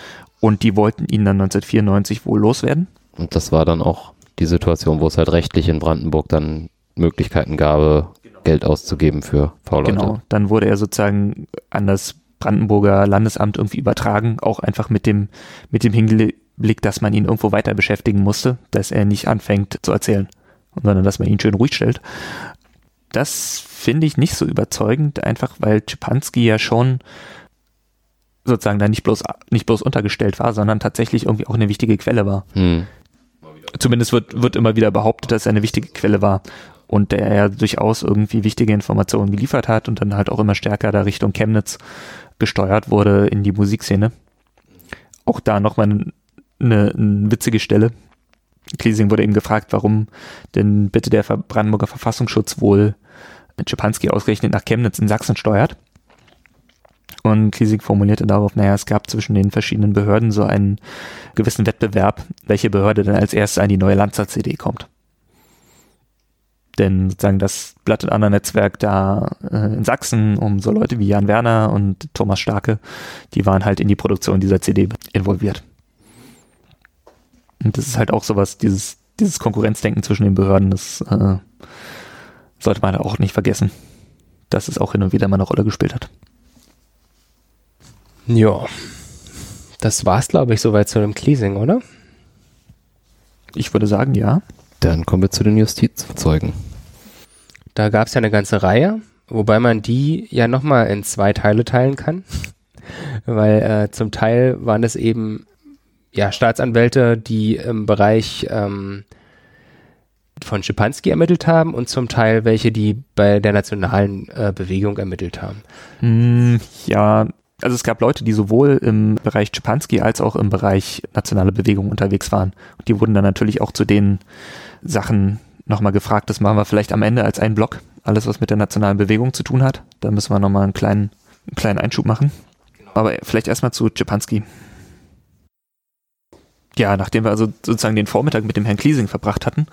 und die wollten ihn dann 1994 wohl loswerden. Und das war dann auch die Situation, wo es halt rechtlich in Brandenburg dann Möglichkeiten gab, genau. Geld auszugeben für V-Leute. Genau, dann wurde er sozusagen an das Brandenburger Landesamt irgendwie übertragen, auch einfach mit dem, mit dem Hinblick, dass man ihn irgendwo weiter beschäftigen musste, dass er nicht anfängt zu erzählen, sondern dass man ihn schön ruhig stellt. Das finde ich nicht so überzeugend, einfach weil Czepanski ja schon sozusagen da nicht bloß, nicht bloß untergestellt war, sondern tatsächlich irgendwie auch eine wichtige Quelle war. Hm. Zumindest wird, wird immer wieder behauptet, dass er eine wichtige Quelle war. und der ja durchaus irgendwie wichtige Informationen geliefert hat und dann halt auch immer stärker da Richtung Chemnitz gesteuert wurde in die Musikszene. Auch da nochmal eine, eine, eine witzige Stelle. Kliesing wurde eben gefragt, warum denn bitte der Brandenburger Verfassungsschutz wohl Schipanski ausgerechnet nach Chemnitz in Sachsen steuert. Und Kliesing formulierte darauf, naja, es gab zwischen den verschiedenen Behörden so einen gewissen Wettbewerb, welche Behörde denn als erstes an die neue Landsat-CD kommt. Denn sozusagen das Blatt- und anderer Netzwerk da äh, in Sachsen um so Leute wie Jan Werner und Thomas Starke, die waren halt in die Produktion dieser CD involviert. Und das ist halt auch sowas, dieses, dieses Konkurrenzdenken zwischen den Behörden, das äh, sollte man auch nicht vergessen, dass es auch hin und wieder mal eine Rolle gespielt hat. Ja, das war's, glaube ich, soweit zu dem Cleasing, oder? Ich würde sagen, ja. Dann kommen wir zu den Justizzeugen. Da gab es ja eine ganze Reihe, wobei man die ja nochmal in zwei Teile teilen kann. Weil äh, zum Teil waren es eben ja, Staatsanwälte, die im Bereich ähm, von Schipanski ermittelt haben und zum Teil welche, die bei der nationalen äh, Bewegung ermittelt haben. Mm, ja, also es gab Leute, die sowohl im Bereich Schipanski als auch im Bereich nationale Bewegung unterwegs waren. Und die wurden dann natürlich auch zu den Sachen nochmal gefragt. Das machen wir vielleicht am Ende als einen Block. Alles, was mit der nationalen Bewegung zu tun hat. Da müssen wir nochmal einen kleinen, einen kleinen Einschub machen. Aber vielleicht erstmal zu Schipanski. Ja, nachdem wir also sozusagen den Vormittag mit dem Herrn Kliesing verbracht hatten,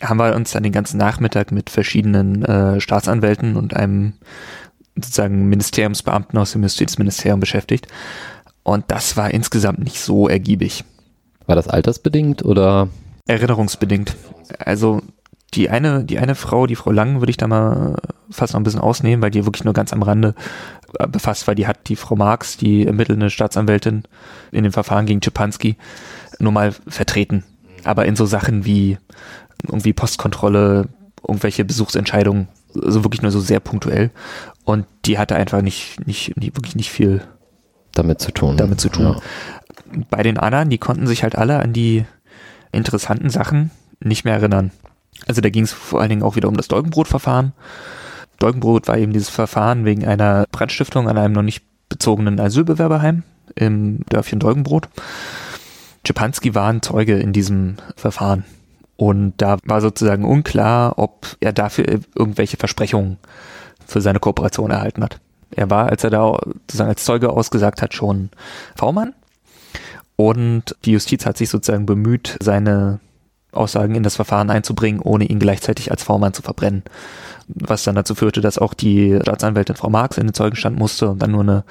haben wir uns dann den ganzen Nachmittag mit verschiedenen äh, Staatsanwälten und einem sozusagen Ministeriumsbeamten aus dem Justizministerium beschäftigt. Und das war insgesamt nicht so ergiebig. War das altersbedingt oder? Erinnerungsbedingt. Also die eine, die eine Frau, die Frau Lang, würde ich da mal fast noch ein bisschen ausnehmen, weil die wirklich nur ganz am Rande äh, befasst war. Die hat die Frau Marx, die ermittelnde Staatsanwältin in dem Verfahren gegen Czepanski, nur mal vertreten. Aber in so Sachen wie irgendwie Postkontrolle, irgendwelche Besuchsentscheidungen, also wirklich nur so sehr punktuell. Und die hatte einfach nicht, nicht, nicht wirklich nicht viel damit zu tun. Damit zu tun. Ja. Bei den anderen, die konnten sich halt alle an die interessanten Sachen nicht mehr erinnern. Also da ging es vor allen Dingen auch wieder um das Dolgenbrot-Verfahren. Dolgenbrot war eben dieses Verfahren wegen einer Brandstiftung an einem noch nicht bezogenen Asylbewerberheim im Dörfchen Dolgenbrot. Czepanski war ein Zeuge in diesem Verfahren. Und da war sozusagen unklar, ob er dafür irgendwelche Versprechungen für seine Kooperation erhalten hat. Er war, als er da sozusagen als Zeuge ausgesagt hat, schon V-Mann. Und die Justiz hat sich sozusagen bemüht, seine Aussagen in das Verfahren einzubringen, ohne ihn gleichzeitig als V-Mann zu verbrennen. Was dann dazu führte, dass auch die Staatsanwältin Frau Marx in den Zeugenstand musste und dann nur eine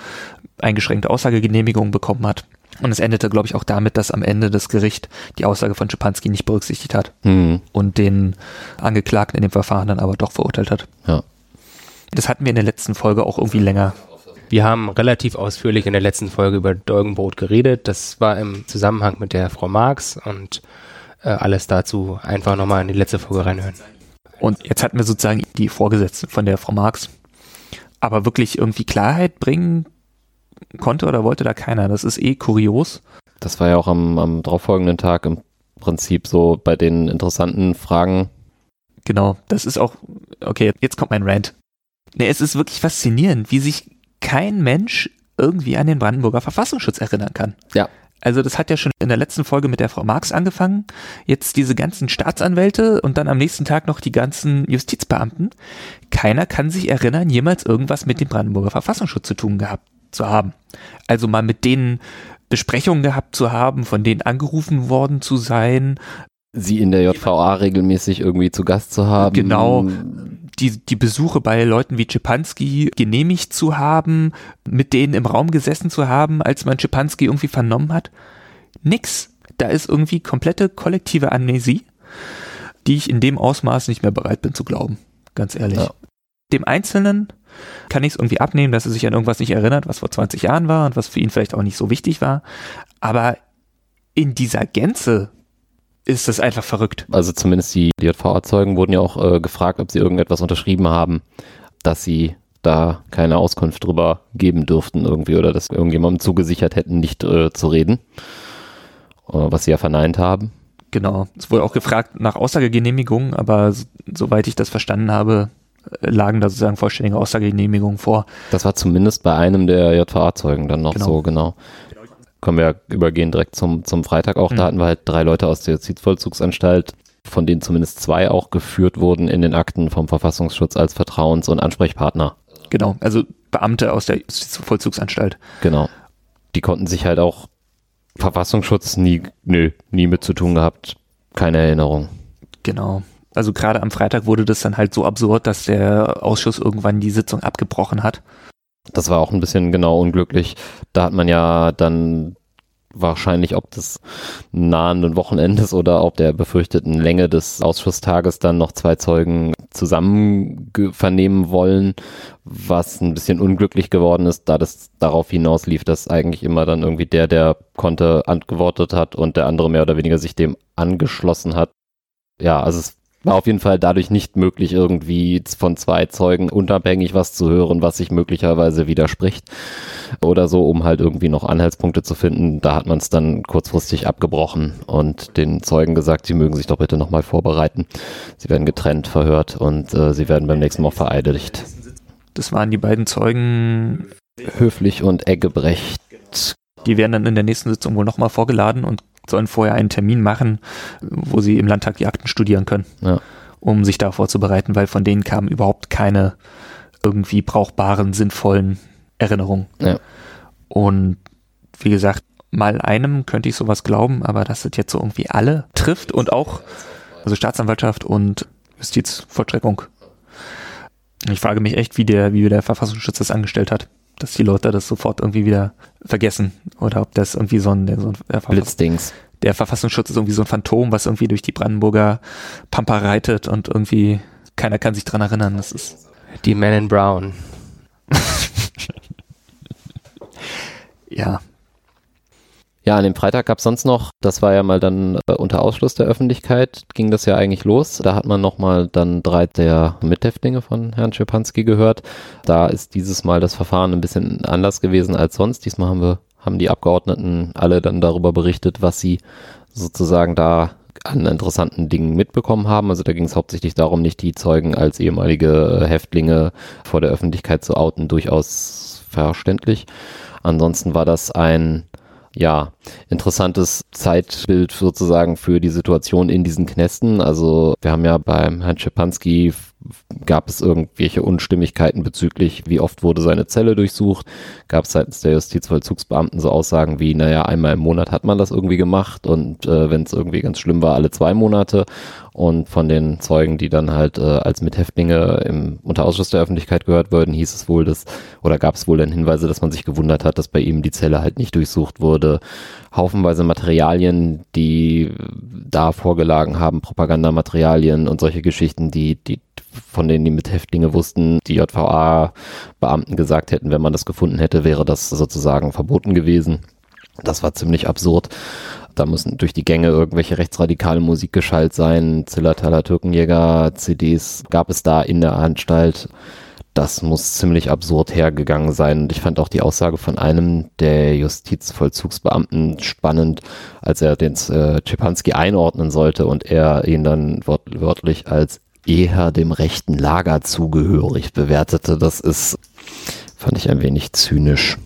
eingeschränkte Aussagegenehmigung bekommen hat. Und es endete, glaube ich, auch damit, dass am Ende das Gericht die Aussage von Schipanski nicht berücksichtigt hat mhm. und den Angeklagten in dem Verfahren dann aber doch verurteilt hat. Ja. Das hatten wir in der letzten Folge auch irgendwie länger. Wir haben relativ ausführlich in der letzten Folge über Dolgenbrot geredet. Das war im Zusammenhang mit der Frau Marx und äh, alles dazu einfach nochmal in die letzte Folge reinhören. Und jetzt hatten wir sozusagen die Vorgesetzte von der Frau Marx. Aber wirklich irgendwie Klarheit bringen konnte oder wollte da keiner. Das ist eh kurios. Das war ja auch am, am darauffolgenden Tag im Prinzip so bei den interessanten Fragen. Genau, das ist auch, okay, jetzt kommt mein Rant. Nee, es ist wirklich faszinierend, wie sich kein Mensch irgendwie an den Brandenburger Verfassungsschutz erinnern kann. Ja. Also das hat ja schon in der letzten Folge mit der Frau Marx angefangen. Jetzt diese ganzen Staatsanwälte und dann am nächsten Tag noch die ganzen Justizbeamten. Keiner kann sich erinnern, jemals irgendwas mit dem Brandenburger Verfassungsschutz zu tun gehabt zu haben. Also mal mit denen Besprechungen gehabt zu haben, von denen angerufen worden zu sein. Sie in der JVA regelmäßig irgendwie zu Gast zu haben. Genau. Die, die Besuche bei Leuten wie Czepanski genehmigt zu haben, mit denen im Raum gesessen zu haben, als man Czepanski irgendwie vernommen hat. Nix. Da ist irgendwie komplette kollektive Amnesie, die ich in dem Ausmaß nicht mehr bereit bin zu glauben. Ganz ehrlich. Ja. Dem Einzelnen kann ich es irgendwie abnehmen, dass er sich an irgendwas nicht erinnert, was vor 20 Jahren war und was für ihn vielleicht auch nicht so wichtig war. Aber in dieser Gänze ist das einfach verrückt. Also zumindest die JV-Erzeugen wurden ja auch äh, gefragt, ob sie irgendetwas unterschrieben haben, dass sie da keine Auskunft drüber geben dürften irgendwie oder dass irgendjemandem zugesichert hätten, nicht äh, zu reden, äh, was sie ja verneint haben. Genau. Es wurde auch gefragt nach Aussagegenehmigungen, aber soweit ich das verstanden habe, lagen da sozusagen vollständige Aussagegenehmigungen vor. Das war zumindest bei einem der JVA-Zeugen dann noch genau. so, genau. Können wir übergehen direkt zum, zum Freitag auch. Mhm. Da hatten wir halt drei Leute aus der Justizvollzugsanstalt, von denen zumindest zwei auch geführt wurden in den Akten vom Verfassungsschutz als Vertrauens- und Ansprechpartner. Genau, also Beamte aus der Justizvollzugsanstalt. Genau. Die konnten sich halt auch Verfassungsschutz nie, nö, nie mit zu tun gehabt. Keine Erinnerung. Genau also gerade am Freitag wurde das dann halt so absurd, dass der Ausschuss irgendwann die Sitzung abgebrochen hat. Das war auch ein bisschen genau unglücklich. Da hat man ja dann wahrscheinlich ob des nahenden Wochenendes oder ob der befürchteten Länge des Ausschusstages dann noch zwei Zeugen zusammen vernehmen wollen, was ein bisschen unglücklich geworden ist, da das darauf hinauslief, dass eigentlich immer dann irgendwie der, der konnte, antwortet hat und der andere mehr oder weniger sich dem angeschlossen hat. Ja, also es war auf jeden Fall dadurch nicht möglich, irgendwie von zwei Zeugen unabhängig was zu hören, was sich möglicherweise widerspricht oder so, um halt irgendwie noch Anhaltspunkte zu finden. Da hat man es dann kurzfristig abgebrochen und den Zeugen gesagt, sie mögen sich doch bitte nochmal vorbereiten. Sie werden getrennt verhört und äh, sie werden beim nächsten Mal vereidigt. Das waren die beiden Zeugen Höflich und Eggebrecht. Die werden dann in der nächsten Sitzung wohl nochmal vorgeladen und sollen vorher einen Termin machen, wo sie im Landtag die Akten studieren können, ja. um sich da vorzubereiten, weil von denen kamen überhaupt keine irgendwie brauchbaren, sinnvollen Erinnerungen. Ja. Und wie gesagt, mal einem könnte ich sowas glauben, aber dass es jetzt so irgendwie alle trifft und auch, also Staatsanwaltschaft und Justizvollstreckung. Ich frage mich echt, wie der, wie der Verfassungsschutz das angestellt hat dass die Leute das sofort irgendwie wieder vergessen oder ob das irgendwie so ein, so ein äh, Blitzdings. Der Verfassungsschutz ist irgendwie so ein Phantom, was irgendwie durch die Brandenburger Pampa reitet und irgendwie keiner kann sich dran erinnern. Das ist die Men in Brown. ja, ja, an dem Freitag gab es sonst noch, das war ja mal dann äh, unter Ausschluss der Öffentlichkeit, ging das ja eigentlich los. Da hat man nochmal dann drei der Mithäftlinge von Herrn Schepanski gehört. Da ist dieses Mal das Verfahren ein bisschen anders gewesen als sonst. Diesmal haben wir, haben die Abgeordneten alle dann darüber berichtet, was sie sozusagen da an interessanten Dingen mitbekommen haben. Also da ging es hauptsächlich darum, nicht die Zeugen als ehemalige Häftlinge vor der Öffentlichkeit zu outen, durchaus verständlich. Ansonsten war das ein ja, interessantes Zeitbild sozusagen für die Situation in diesen Knästen. Also wir haben ja beim Herrn Schepanski gab es irgendwelche Unstimmigkeiten bezüglich, wie oft wurde seine Zelle durchsucht. Gab es seitens der Justizvollzugsbeamten so Aussagen wie, naja, einmal im Monat hat man das irgendwie gemacht und äh, wenn es irgendwie ganz schlimm war, alle zwei Monate. Und von den Zeugen, die dann halt äh, als Mithäftlinge im Unterausschuss der Öffentlichkeit gehört wurden, hieß es wohl, dass, oder gab es wohl dann Hinweise, dass man sich gewundert hat, dass bei ihm die Zelle halt nicht durchsucht wurde. Haufenweise Materialien, die da vorgelagen haben, Propagandamaterialien und solche Geschichten, die, die von denen die Mithäftlinge wussten, die JVA-Beamten gesagt hätten, wenn man das gefunden hätte, wäre das sozusagen verboten gewesen. Das war ziemlich absurd. Da müssen durch die Gänge irgendwelche rechtsradikale Musik geschallt sein. Zillertaler Türkenjäger, CDs gab es da in der Anstalt. Das muss ziemlich absurd hergegangen sein. Und ich fand auch die Aussage von einem der Justizvollzugsbeamten spannend, als er den äh, Czepanski einordnen sollte und er ihn dann wort wörtlich als eher dem rechten Lager zugehörig bewertete. Das ist, fand ich ein wenig zynisch.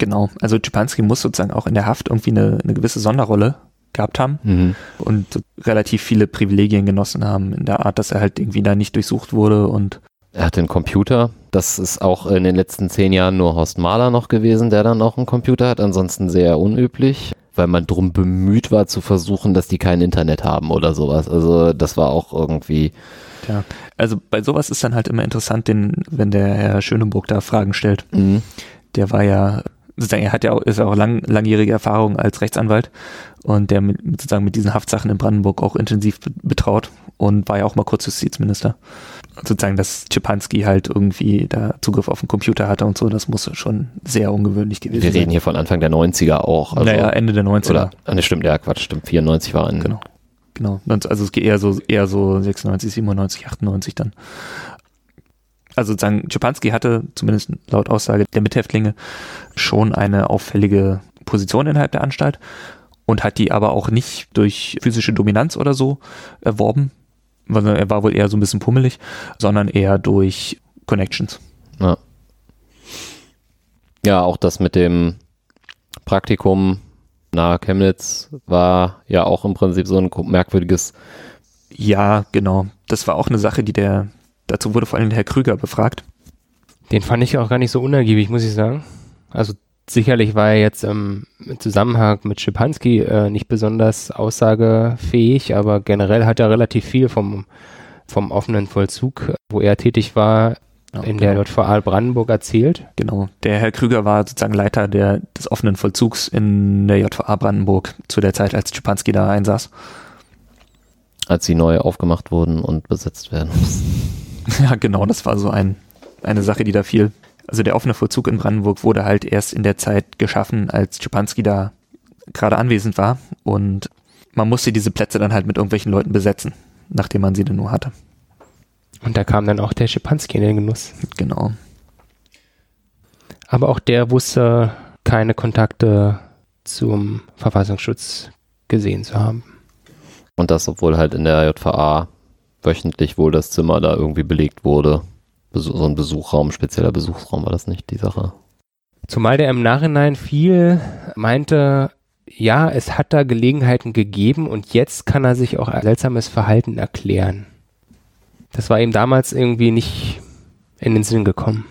Genau, also Czepanski muss sozusagen auch in der Haft irgendwie eine, eine gewisse Sonderrolle gehabt haben mhm. und relativ viele Privilegien genossen haben in der Art, dass er halt irgendwie da nicht durchsucht wurde und er hat den Computer. Das ist auch in den letzten zehn Jahren nur Horst Mahler noch gewesen, der dann auch einen Computer hat. Ansonsten sehr unüblich weil man drum bemüht war zu versuchen, dass die kein Internet haben oder sowas. Also das war auch irgendwie. Ja, also bei sowas ist dann halt immer interessant, den, wenn der Herr Schönenburg da Fragen stellt. Mhm. Der war ja, sozusagen, er hat ja auch, ist ja auch lang, langjährige Erfahrung als Rechtsanwalt und der mit, sozusagen mit diesen Haftsachen in Brandenburg auch intensiv betraut und war ja auch mal kurz Justizminister sozusagen, dass Czepanski halt irgendwie da Zugriff auf den Computer hatte und so, das muss schon sehr ungewöhnlich gewesen sein. Wir reden hier von Anfang der 90er auch. Also, naja, Ende der 90er. Oder, ah, ne, stimmt, ja, Quatsch, stimmt, 94 war ein. Genau. Genau. Also es geht eher so, eher so 96, 97, 98 dann. Also sozusagen, Czepanski hatte, zumindest laut Aussage der Mithäftlinge, schon eine auffällige Position innerhalb der Anstalt und hat die aber auch nicht durch physische Dominanz oder so erworben. Er war wohl eher so ein bisschen pummelig, sondern eher durch Connections. Ja. Ja, auch das mit dem Praktikum nahe Chemnitz war ja auch im Prinzip so ein merkwürdiges. Ja, genau. Das war auch eine Sache, die der, dazu wurde vor allem der Herr Krüger befragt. Den fand ich auch gar nicht so unergiebig, muss ich sagen. Also sicherlich war er jetzt im Zusammenhang mit Schipanski äh, nicht besonders aussagefähig, aber generell hat er relativ viel vom, vom offenen Vollzug, wo er tätig war, ja, in genau. der JVA Brandenburg erzählt. Genau. Der Herr Krüger war sozusagen Leiter der, des offenen Vollzugs in der JVA Brandenburg zu der Zeit, als Schipanski da einsaß. Als sie neu aufgemacht wurden und besetzt werden mussten. Ja, genau, das war so ein, eine Sache, die da fiel. Also der offene Vollzug in Brandenburg wurde halt erst in der Zeit geschaffen, als Schipanski da gerade anwesend war und man musste diese Plätze dann halt mit irgendwelchen Leuten besetzen, nachdem man sie denn nur hatte. Und da kam dann auch der Schipanski in den Genuss. Genau. Aber auch der wusste keine Kontakte zum Verfassungsschutz gesehen zu haben. Und das, obwohl halt in der JVA wöchentlich wohl das Zimmer da irgendwie belegt wurde. So ein Besuchraum, spezieller Besuchsraum war das nicht die Sache. Zumal der im Nachhinein viel meinte, ja, es hat da Gelegenheiten gegeben und jetzt kann er sich auch ein seltsames Verhalten erklären. Das war ihm damals irgendwie nicht in den Sinn gekommen.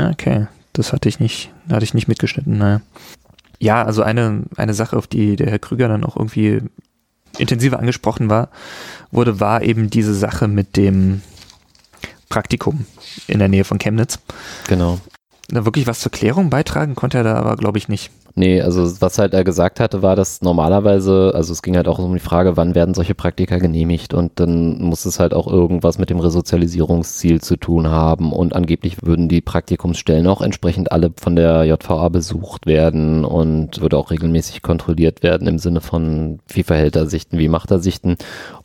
Okay, das hatte ich nicht, hatte ich nicht mitgeschnitten, naja. Ja, also eine, eine Sache, auf die der Herr Krüger dann auch irgendwie intensiver angesprochen war, wurde, war eben diese Sache mit dem Praktikum in der Nähe von Chemnitz. Genau. Da wirklich was zur Klärung beitragen konnte er da aber, glaube ich, nicht. Nee, also was halt er gesagt hatte, war, dass normalerweise, also es ging halt auch um die Frage, wann werden solche Praktika genehmigt und dann muss es halt auch irgendwas mit dem Resozialisierungsziel zu tun haben und angeblich würden die Praktikumsstellen auch entsprechend alle von der JVA besucht werden und würde auch regelmäßig kontrolliert werden im Sinne von wie verhält er Sichten, wie macht er Sichten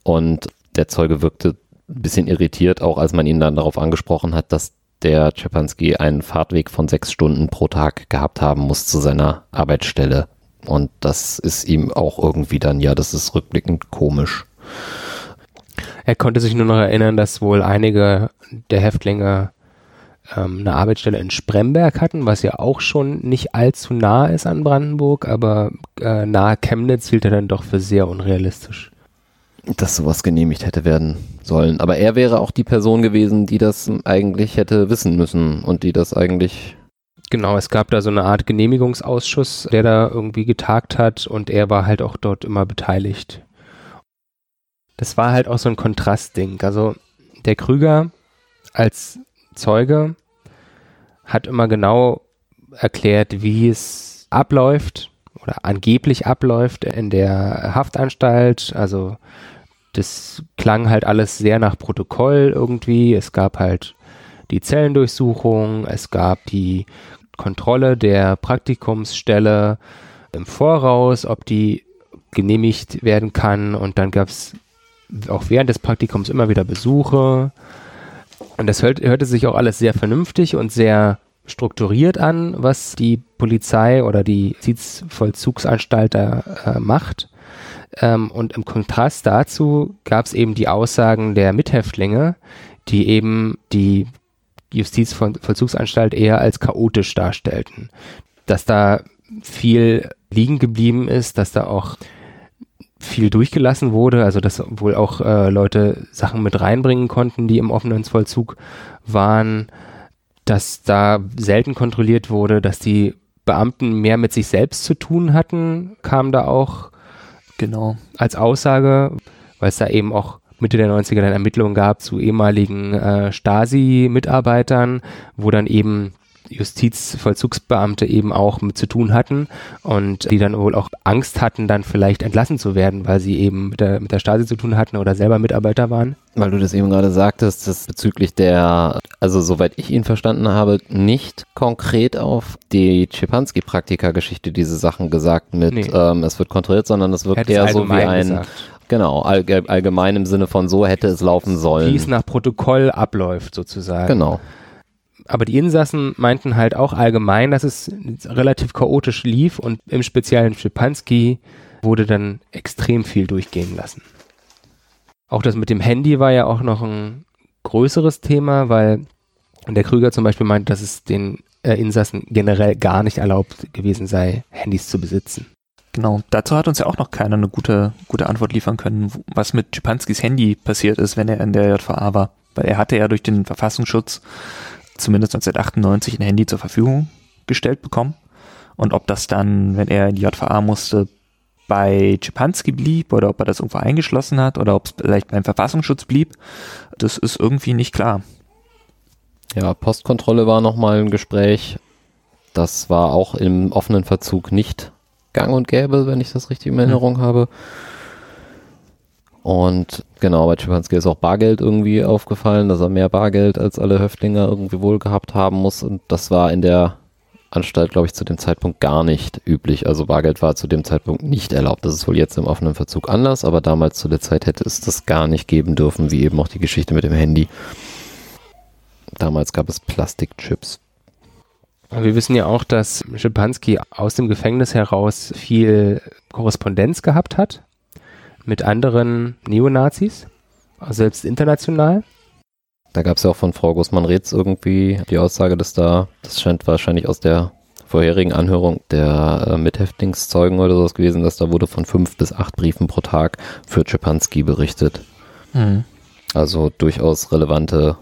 und der Zeuge wirkte ein bisschen irritiert, auch als man ihn dann darauf angesprochen hat, dass der Czepanski einen Fahrtweg von sechs Stunden pro Tag gehabt haben muss zu seiner Arbeitsstelle. Und das ist ihm auch irgendwie dann, ja, das ist rückblickend komisch. Er konnte sich nur noch erinnern, dass wohl einige der Häftlinge ähm, eine Arbeitsstelle in Spremberg hatten, was ja auch schon nicht allzu nah ist an Brandenburg, aber äh, nahe Chemnitz hielt er dann doch für sehr unrealistisch dass sowas genehmigt hätte werden sollen. Aber er wäre auch die Person gewesen, die das eigentlich hätte wissen müssen und die das eigentlich. Genau, es gab da so eine Art Genehmigungsausschuss, der da irgendwie getagt hat und er war halt auch dort immer beteiligt. Das war halt auch so ein Kontrastding. Also der Krüger als Zeuge hat immer genau erklärt, wie es abläuft oder angeblich abläuft in der Haftanstalt. Also das klang halt alles sehr nach Protokoll irgendwie. Es gab halt die Zellendurchsuchung, es gab die Kontrolle der Praktikumsstelle im Voraus, ob die genehmigt werden kann und dann gab es auch während des Praktikums immer wieder Besuche und das hört, hörte sich auch alles sehr vernünftig und sehr strukturiert an, was die Polizei oder die Justizvollzugsanstalt da äh, macht. Ähm, und im Kontrast dazu gab es eben die Aussagen der Mithäftlinge, die eben die Justizvollzugsanstalt eher als chaotisch darstellten. Dass da viel liegen geblieben ist, dass da auch viel durchgelassen wurde, also dass wohl auch äh, Leute Sachen mit reinbringen konnten, die im offenen Vollzug waren, dass da selten kontrolliert wurde, dass die Beamten mehr mit sich selbst zu tun hatten, kam da auch Genau. Als Aussage, weil es da eben auch Mitte der 90er dann Ermittlungen gab zu ehemaligen äh, Stasi-Mitarbeitern, wo dann eben Justizvollzugsbeamte eben auch mit zu tun hatten und die dann wohl auch Angst hatten, dann vielleicht entlassen zu werden, weil sie eben mit der, mit der Stasi zu tun hatten oder selber Mitarbeiter waren. Weil du das eben gerade sagtest, dass bezüglich der, also soweit ich ihn verstanden habe, nicht konkret auf die Schipanski-Praktika-Geschichte diese Sachen gesagt mit, nee. ähm, es wird kontrolliert, sondern es wirkt eher so wie ein, gesagt. Genau, allgemein im Sinne von so hätte es laufen sollen. Wie es nach Protokoll abläuft sozusagen. Genau aber die Insassen meinten halt auch allgemein, dass es relativ chaotisch lief und im speziellen Schipanski wurde dann extrem viel durchgehen lassen. Auch das mit dem Handy war ja auch noch ein größeres Thema, weil der Krüger zum Beispiel meint, dass es den äh, Insassen generell gar nicht erlaubt gewesen sei, Handys zu besitzen. Genau, dazu hat uns ja auch noch keiner eine gute, gute Antwort liefern können, was mit Schipanskis Handy passiert ist, wenn er in der JVA war. Weil er hatte ja durch den Verfassungsschutz zumindest 1998 ein Handy zur Verfügung gestellt bekommen. Und ob das dann, wenn er in die JVA musste, bei Schipanski blieb oder ob er das irgendwo eingeschlossen hat oder ob es vielleicht beim Verfassungsschutz blieb, das ist irgendwie nicht klar. Ja, Postkontrolle war nochmal ein Gespräch. Das war auch im offenen Verzug nicht gang und gäbe, wenn ich das richtig in Erinnerung mhm. habe. Und genau, bei Schipanski ist auch Bargeld irgendwie aufgefallen, dass er mehr Bargeld als alle Häftlinge irgendwie wohl gehabt haben muss. Und das war in der Anstalt, glaube ich, zu dem Zeitpunkt gar nicht üblich. Also Bargeld war zu dem Zeitpunkt nicht erlaubt. Das ist wohl jetzt im offenen Verzug anders, aber damals zu der Zeit hätte es das gar nicht geben dürfen, wie eben auch die Geschichte mit dem Handy. Damals gab es Plastikchips. Wir wissen ja auch, dass Schipanski aus dem Gefängnis heraus viel Korrespondenz gehabt hat mit anderen Neonazis, selbst international. Da gab es ja auch von Frau Gussmann-Retz irgendwie die Aussage, dass da, das scheint wahrscheinlich aus der vorherigen Anhörung der äh, Mithäftlingszeugen oder sowas gewesen, dass da wurde von fünf bis acht Briefen pro Tag für Czepanski berichtet. Mhm. Also durchaus relevante,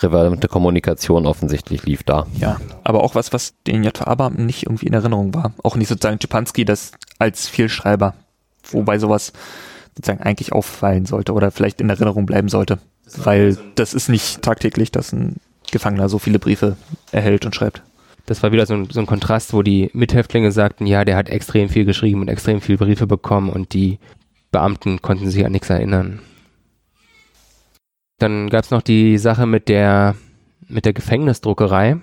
relevante Kommunikation offensichtlich lief da. Ja, aber auch was, was den JVA-Beamten nicht irgendwie in Erinnerung war. Auch nicht sozusagen Czepanski das als Vielschreiber, wobei sowas sozusagen eigentlich auffallen sollte oder vielleicht in Erinnerung bleiben sollte. Weil das ist nicht tagtäglich, dass ein Gefangener so viele Briefe erhält und schreibt. Das war wieder so ein, so ein Kontrast, wo die Mithäftlinge sagten, ja, der hat extrem viel geschrieben und extrem viele Briefe bekommen und die Beamten konnten sich an nichts erinnern. Dann gab es noch die Sache mit der, mit der Gefängnisdruckerei.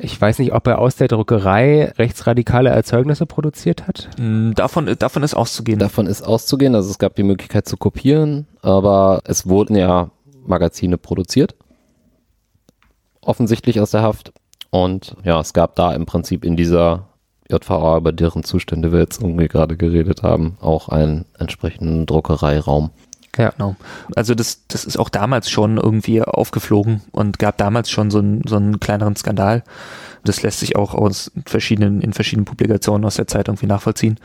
Ich weiß nicht, ob er aus der Druckerei rechtsradikale Erzeugnisse produziert hat. Mm, davon, davon ist auszugehen. Davon ist auszugehen. Also es gab die Möglichkeit zu kopieren, aber es wurden ja Magazine produziert. Offensichtlich aus der Haft. Und ja, es gab da im Prinzip in dieser JVA, über deren Zustände wir jetzt irgendwie gerade geredet haben, auch einen entsprechenden Druckereiraum. Ja, genau. Also das, das ist auch damals schon irgendwie aufgeflogen und gab damals schon so, ein, so einen kleineren Skandal. Das lässt sich auch aus verschiedenen, in verschiedenen Publikationen aus der Zeit irgendwie nachvollziehen,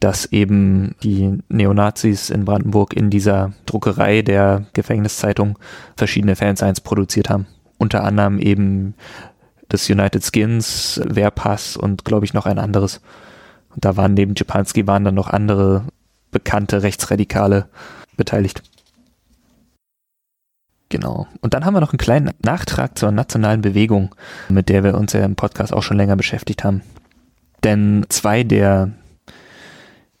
dass eben die Neonazis in Brandenburg in dieser Druckerei der Gefängniszeitung verschiedene Fansigns produziert haben. Unter anderem eben das United Skins, Wehrpass und glaube ich noch ein anderes. Und da waren neben Japanski waren dann noch andere bekannte Rechtsradikale beteiligt. Genau. Und dann haben wir noch einen kleinen Nachtrag zur nationalen Bewegung, mit der wir uns ja im Podcast auch schon länger beschäftigt haben. Denn zwei der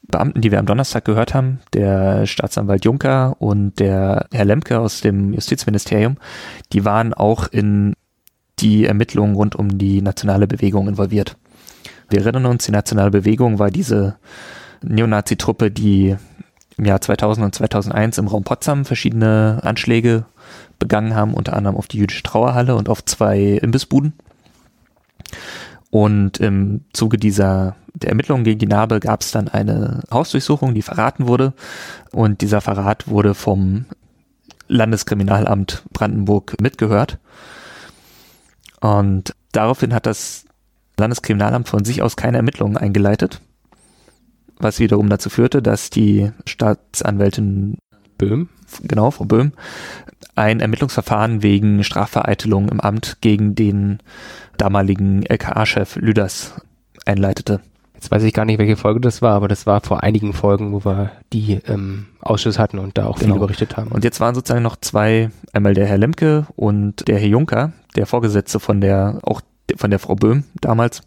Beamten, die wir am Donnerstag gehört haben, der Staatsanwalt Juncker und der Herr Lemke aus dem Justizministerium, die waren auch in die Ermittlungen rund um die nationale Bewegung involviert. Wir erinnern uns, die nationale Bewegung war diese Neonazi-Truppe, die im Jahr 2000 und 2001 im Raum Potsdam verschiedene Anschläge begangen haben, unter anderem auf die jüdische Trauerhalle und auf zwei Imbissbuden. Und im Zuge dieser der Ermittlungen gegen die Narbe gab es dann eine Hausdurchsuchung, die verraten wurde. Und dieser Verrat wurde vom Landeskriminalamt Brandenburg mitgehört. Und daraufhin hat das Landeskriminalamt von sich aus keine Ermittlungen eingeleitet, was wiederum dazu führte, dass die Staatsanwältin Böhm, genau, Frau Böhm, ein Ermittlungsverfahren wegen Strafvereitelung im Amt gegen den damaligen LKA-Chef Lüders einleitete. Jetzt weiß ich gar nicht, welche Folge das war, aber das war vor einigen Folgen, wo wir die im Ausschuss hatten und da auch genau. viel berichtet haben. Und jetzt waren sozusagen noch zwei, einmal der Herr Lemke und der Herr Juncker, der Vorgesetzte von der, auch von der Frau Böhm damals,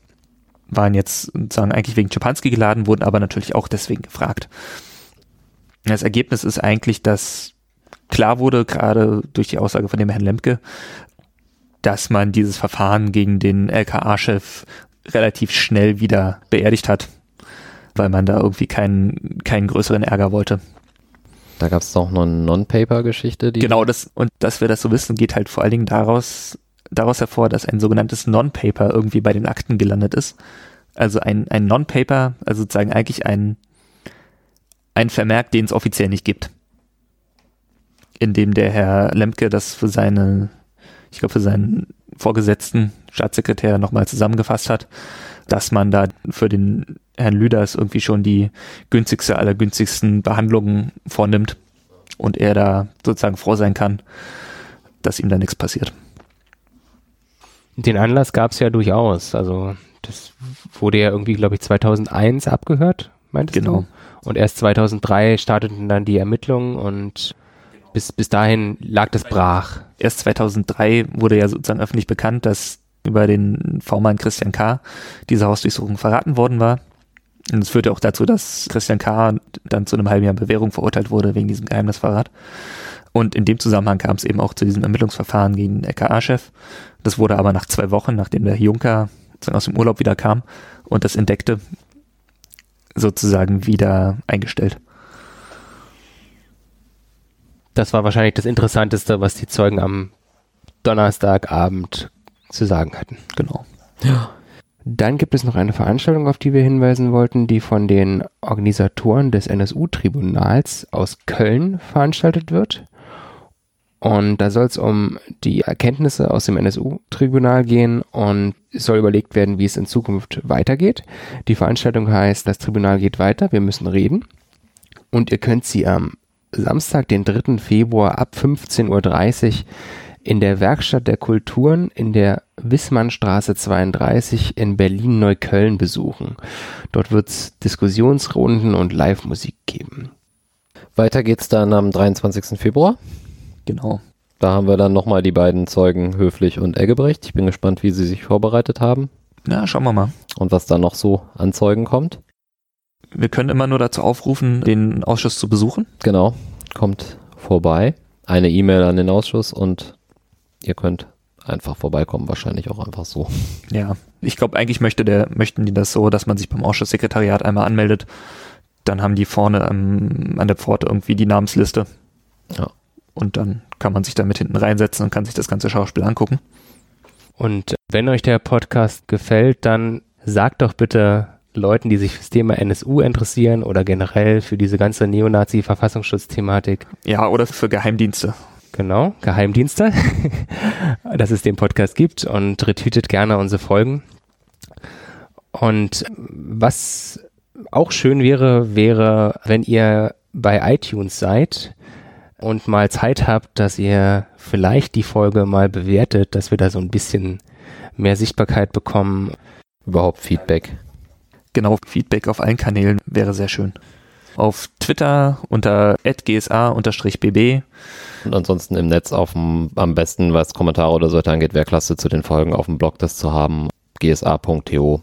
waren jetzt sozusagen eigentlich wegen Czepanski geladen, wurden aber natürlich auch deswegen gefragt. Das Ergebnis ist eigentlich, dass klar wurde, gerade durch die Aussage von dem Herrn Lemke, dass man dieses Verfahren gegen den LKA-Chef relativ schnell wieder beerdigt hat, weil man da irgendwie keinen, keinen größeren Ärger wollte. Da gab es doch noch eine Non-Paper-Geschichte. Genau, das, und dass wir das so wissen, geht halt vor allen Dingen daraus, daraus hervor, dass ein sogenanntes Non-Paper irgendwie bei den Akten gelandet ist. Also ein, ein Non-Paper, also sozusagen eigentlich ein, ein Vermerk, den es offiziell nicht gibt. In dem der Herr Lemke das für seine, ich glaube, für seinen Vorgesetzten, Staatssekretär, nochmal zusammengefasst hat, dass man da für den Herrn Lüders irgendwie schon die günstigste aller günstigsten Behandlungen vornimmt und er da sozusagen froh sein kann, dass ihm da nichts passiert. Den Anlass gab es ja durchaus. Also das wurde ja irgendwie, glaube ich, 2001 abgehört, meintest genau. du? Und erst 2003 starteten dann die Ermittlungen und bis, bis dahin lag das brach. Erst 2003 wurde ja sozusagen öffentlich bekannt, dass über den V-Mann Christian K. diese Hausdurchsuchung verraten worden war. Und es führte auch dazu, dass Christian K. dann zu einem halben Jahr Bewährung verurteilt wurde wegen diesem Geheimnisverrat. Und in dem Zusammenhang kam es eben auch zu diesem Ermittlungsverfahren gegen den LKA-Chef. Das wurde aber nach zwei Wochen, nachdem der Juncker aus dem Urlaub wieder kam und das entdeckte, sozusagen wieder eingestellt. Das war wahrscheinlich das Interessanteste, was die Zeugen am Donnerstagabend zu sagen hatten. Genau. Ja. Dann gibt es noch eine Veranstaltung, auf die wir hinweisen wollten, die von den Organisatoren des NSU-Tribunals aus Köln veranstaltet wird. Und da soll es um die Erkenntnisse aus dem NSU-Tribunal gehen und es soll überlegt werden, wie es in Zukunft weitergeht. Die Veranstaltung heißt, das Tribunal geht weiter, wir müssen reden. Und ihr könnt sie am Samstag, den 3. Februar ab 15.30 Uhr in der Werkstatt der Kulturen in der Wissmannstraße 32 in Berlin-Neukölln besuchen. Dort wird es Diskussionsrunden und Live-Musik geben. Weiter geht's dann am 23. Februar. Genau. Da haben wir dann nochmal die beiden Zeugen Höflich und Eggebrecht. Ich bin gespannt, wie sie sich vorbereitet haben. Na, schauen wir mal. Und was da noch so an Zeugen kommt. Wir können immer nur dazu aufrufen, den Ausschuss zu besuchen. Genau. Kommt vorbei. Eine E-Mail an den Ausschuss und ihr könnt einfach vorbeikommen, wahrscheinlich auch einfach so. Ja, ich glaube, eigentlich möchte der, möchten die das so, dass man sich beim Ausschusssekretariat einmal anmeldet. Dann haben die vorne ähm, an der Pforte irgendwie die Namensliste. Ja. Und dann kann man sich da mit hinten reinsetzen und kann sich das ganze Schauspiel angucken. Und wenn euch der Podcast gefällt, dann sagt doch bitte Leuten, die sich fürs Thema NSU interessieren oder generell für diese ganze Neonazi-Verfassungsschutzthematik. Ja, oder für Geheimdienste. Genau, Geheimdienste, dass es den Podcast gibt und retweetet gerne unsere Folgen. Und was auch schön wäre, wäre, wenn ihr bei iTunes seid und mal Zeit habt, dass ihr vielleicht die Folge mal bewertet, dass wir da so ein bisschen mehr Sichtbarkeit bekommen. Überhaupt Feedback. Genau, Feedback auf allen Kanälen wäre sehr schön. Auf Twitter unter gsa-bb. Und ansonsten im Netz auf dem, am besten, was Kommentare oder so angeht, wäre klasse zu den Folgen auf dem Blog das zu haben, gsa.to.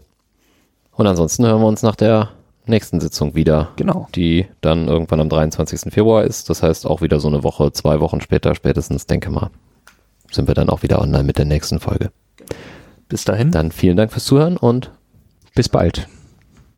Und ansonsten hören wir uns nach der nächsten Sitzung wieder. Genau. Die dann irgendwann am 23. Februar ist. Das heißt auch wieder so eine Woche, zwei Wochen später spätestens, denke mal, sind wir dann auch wieder online mit der nächsten Folge. Bis dahin. Dann vielen Dank fürs Zuhören und bis bald.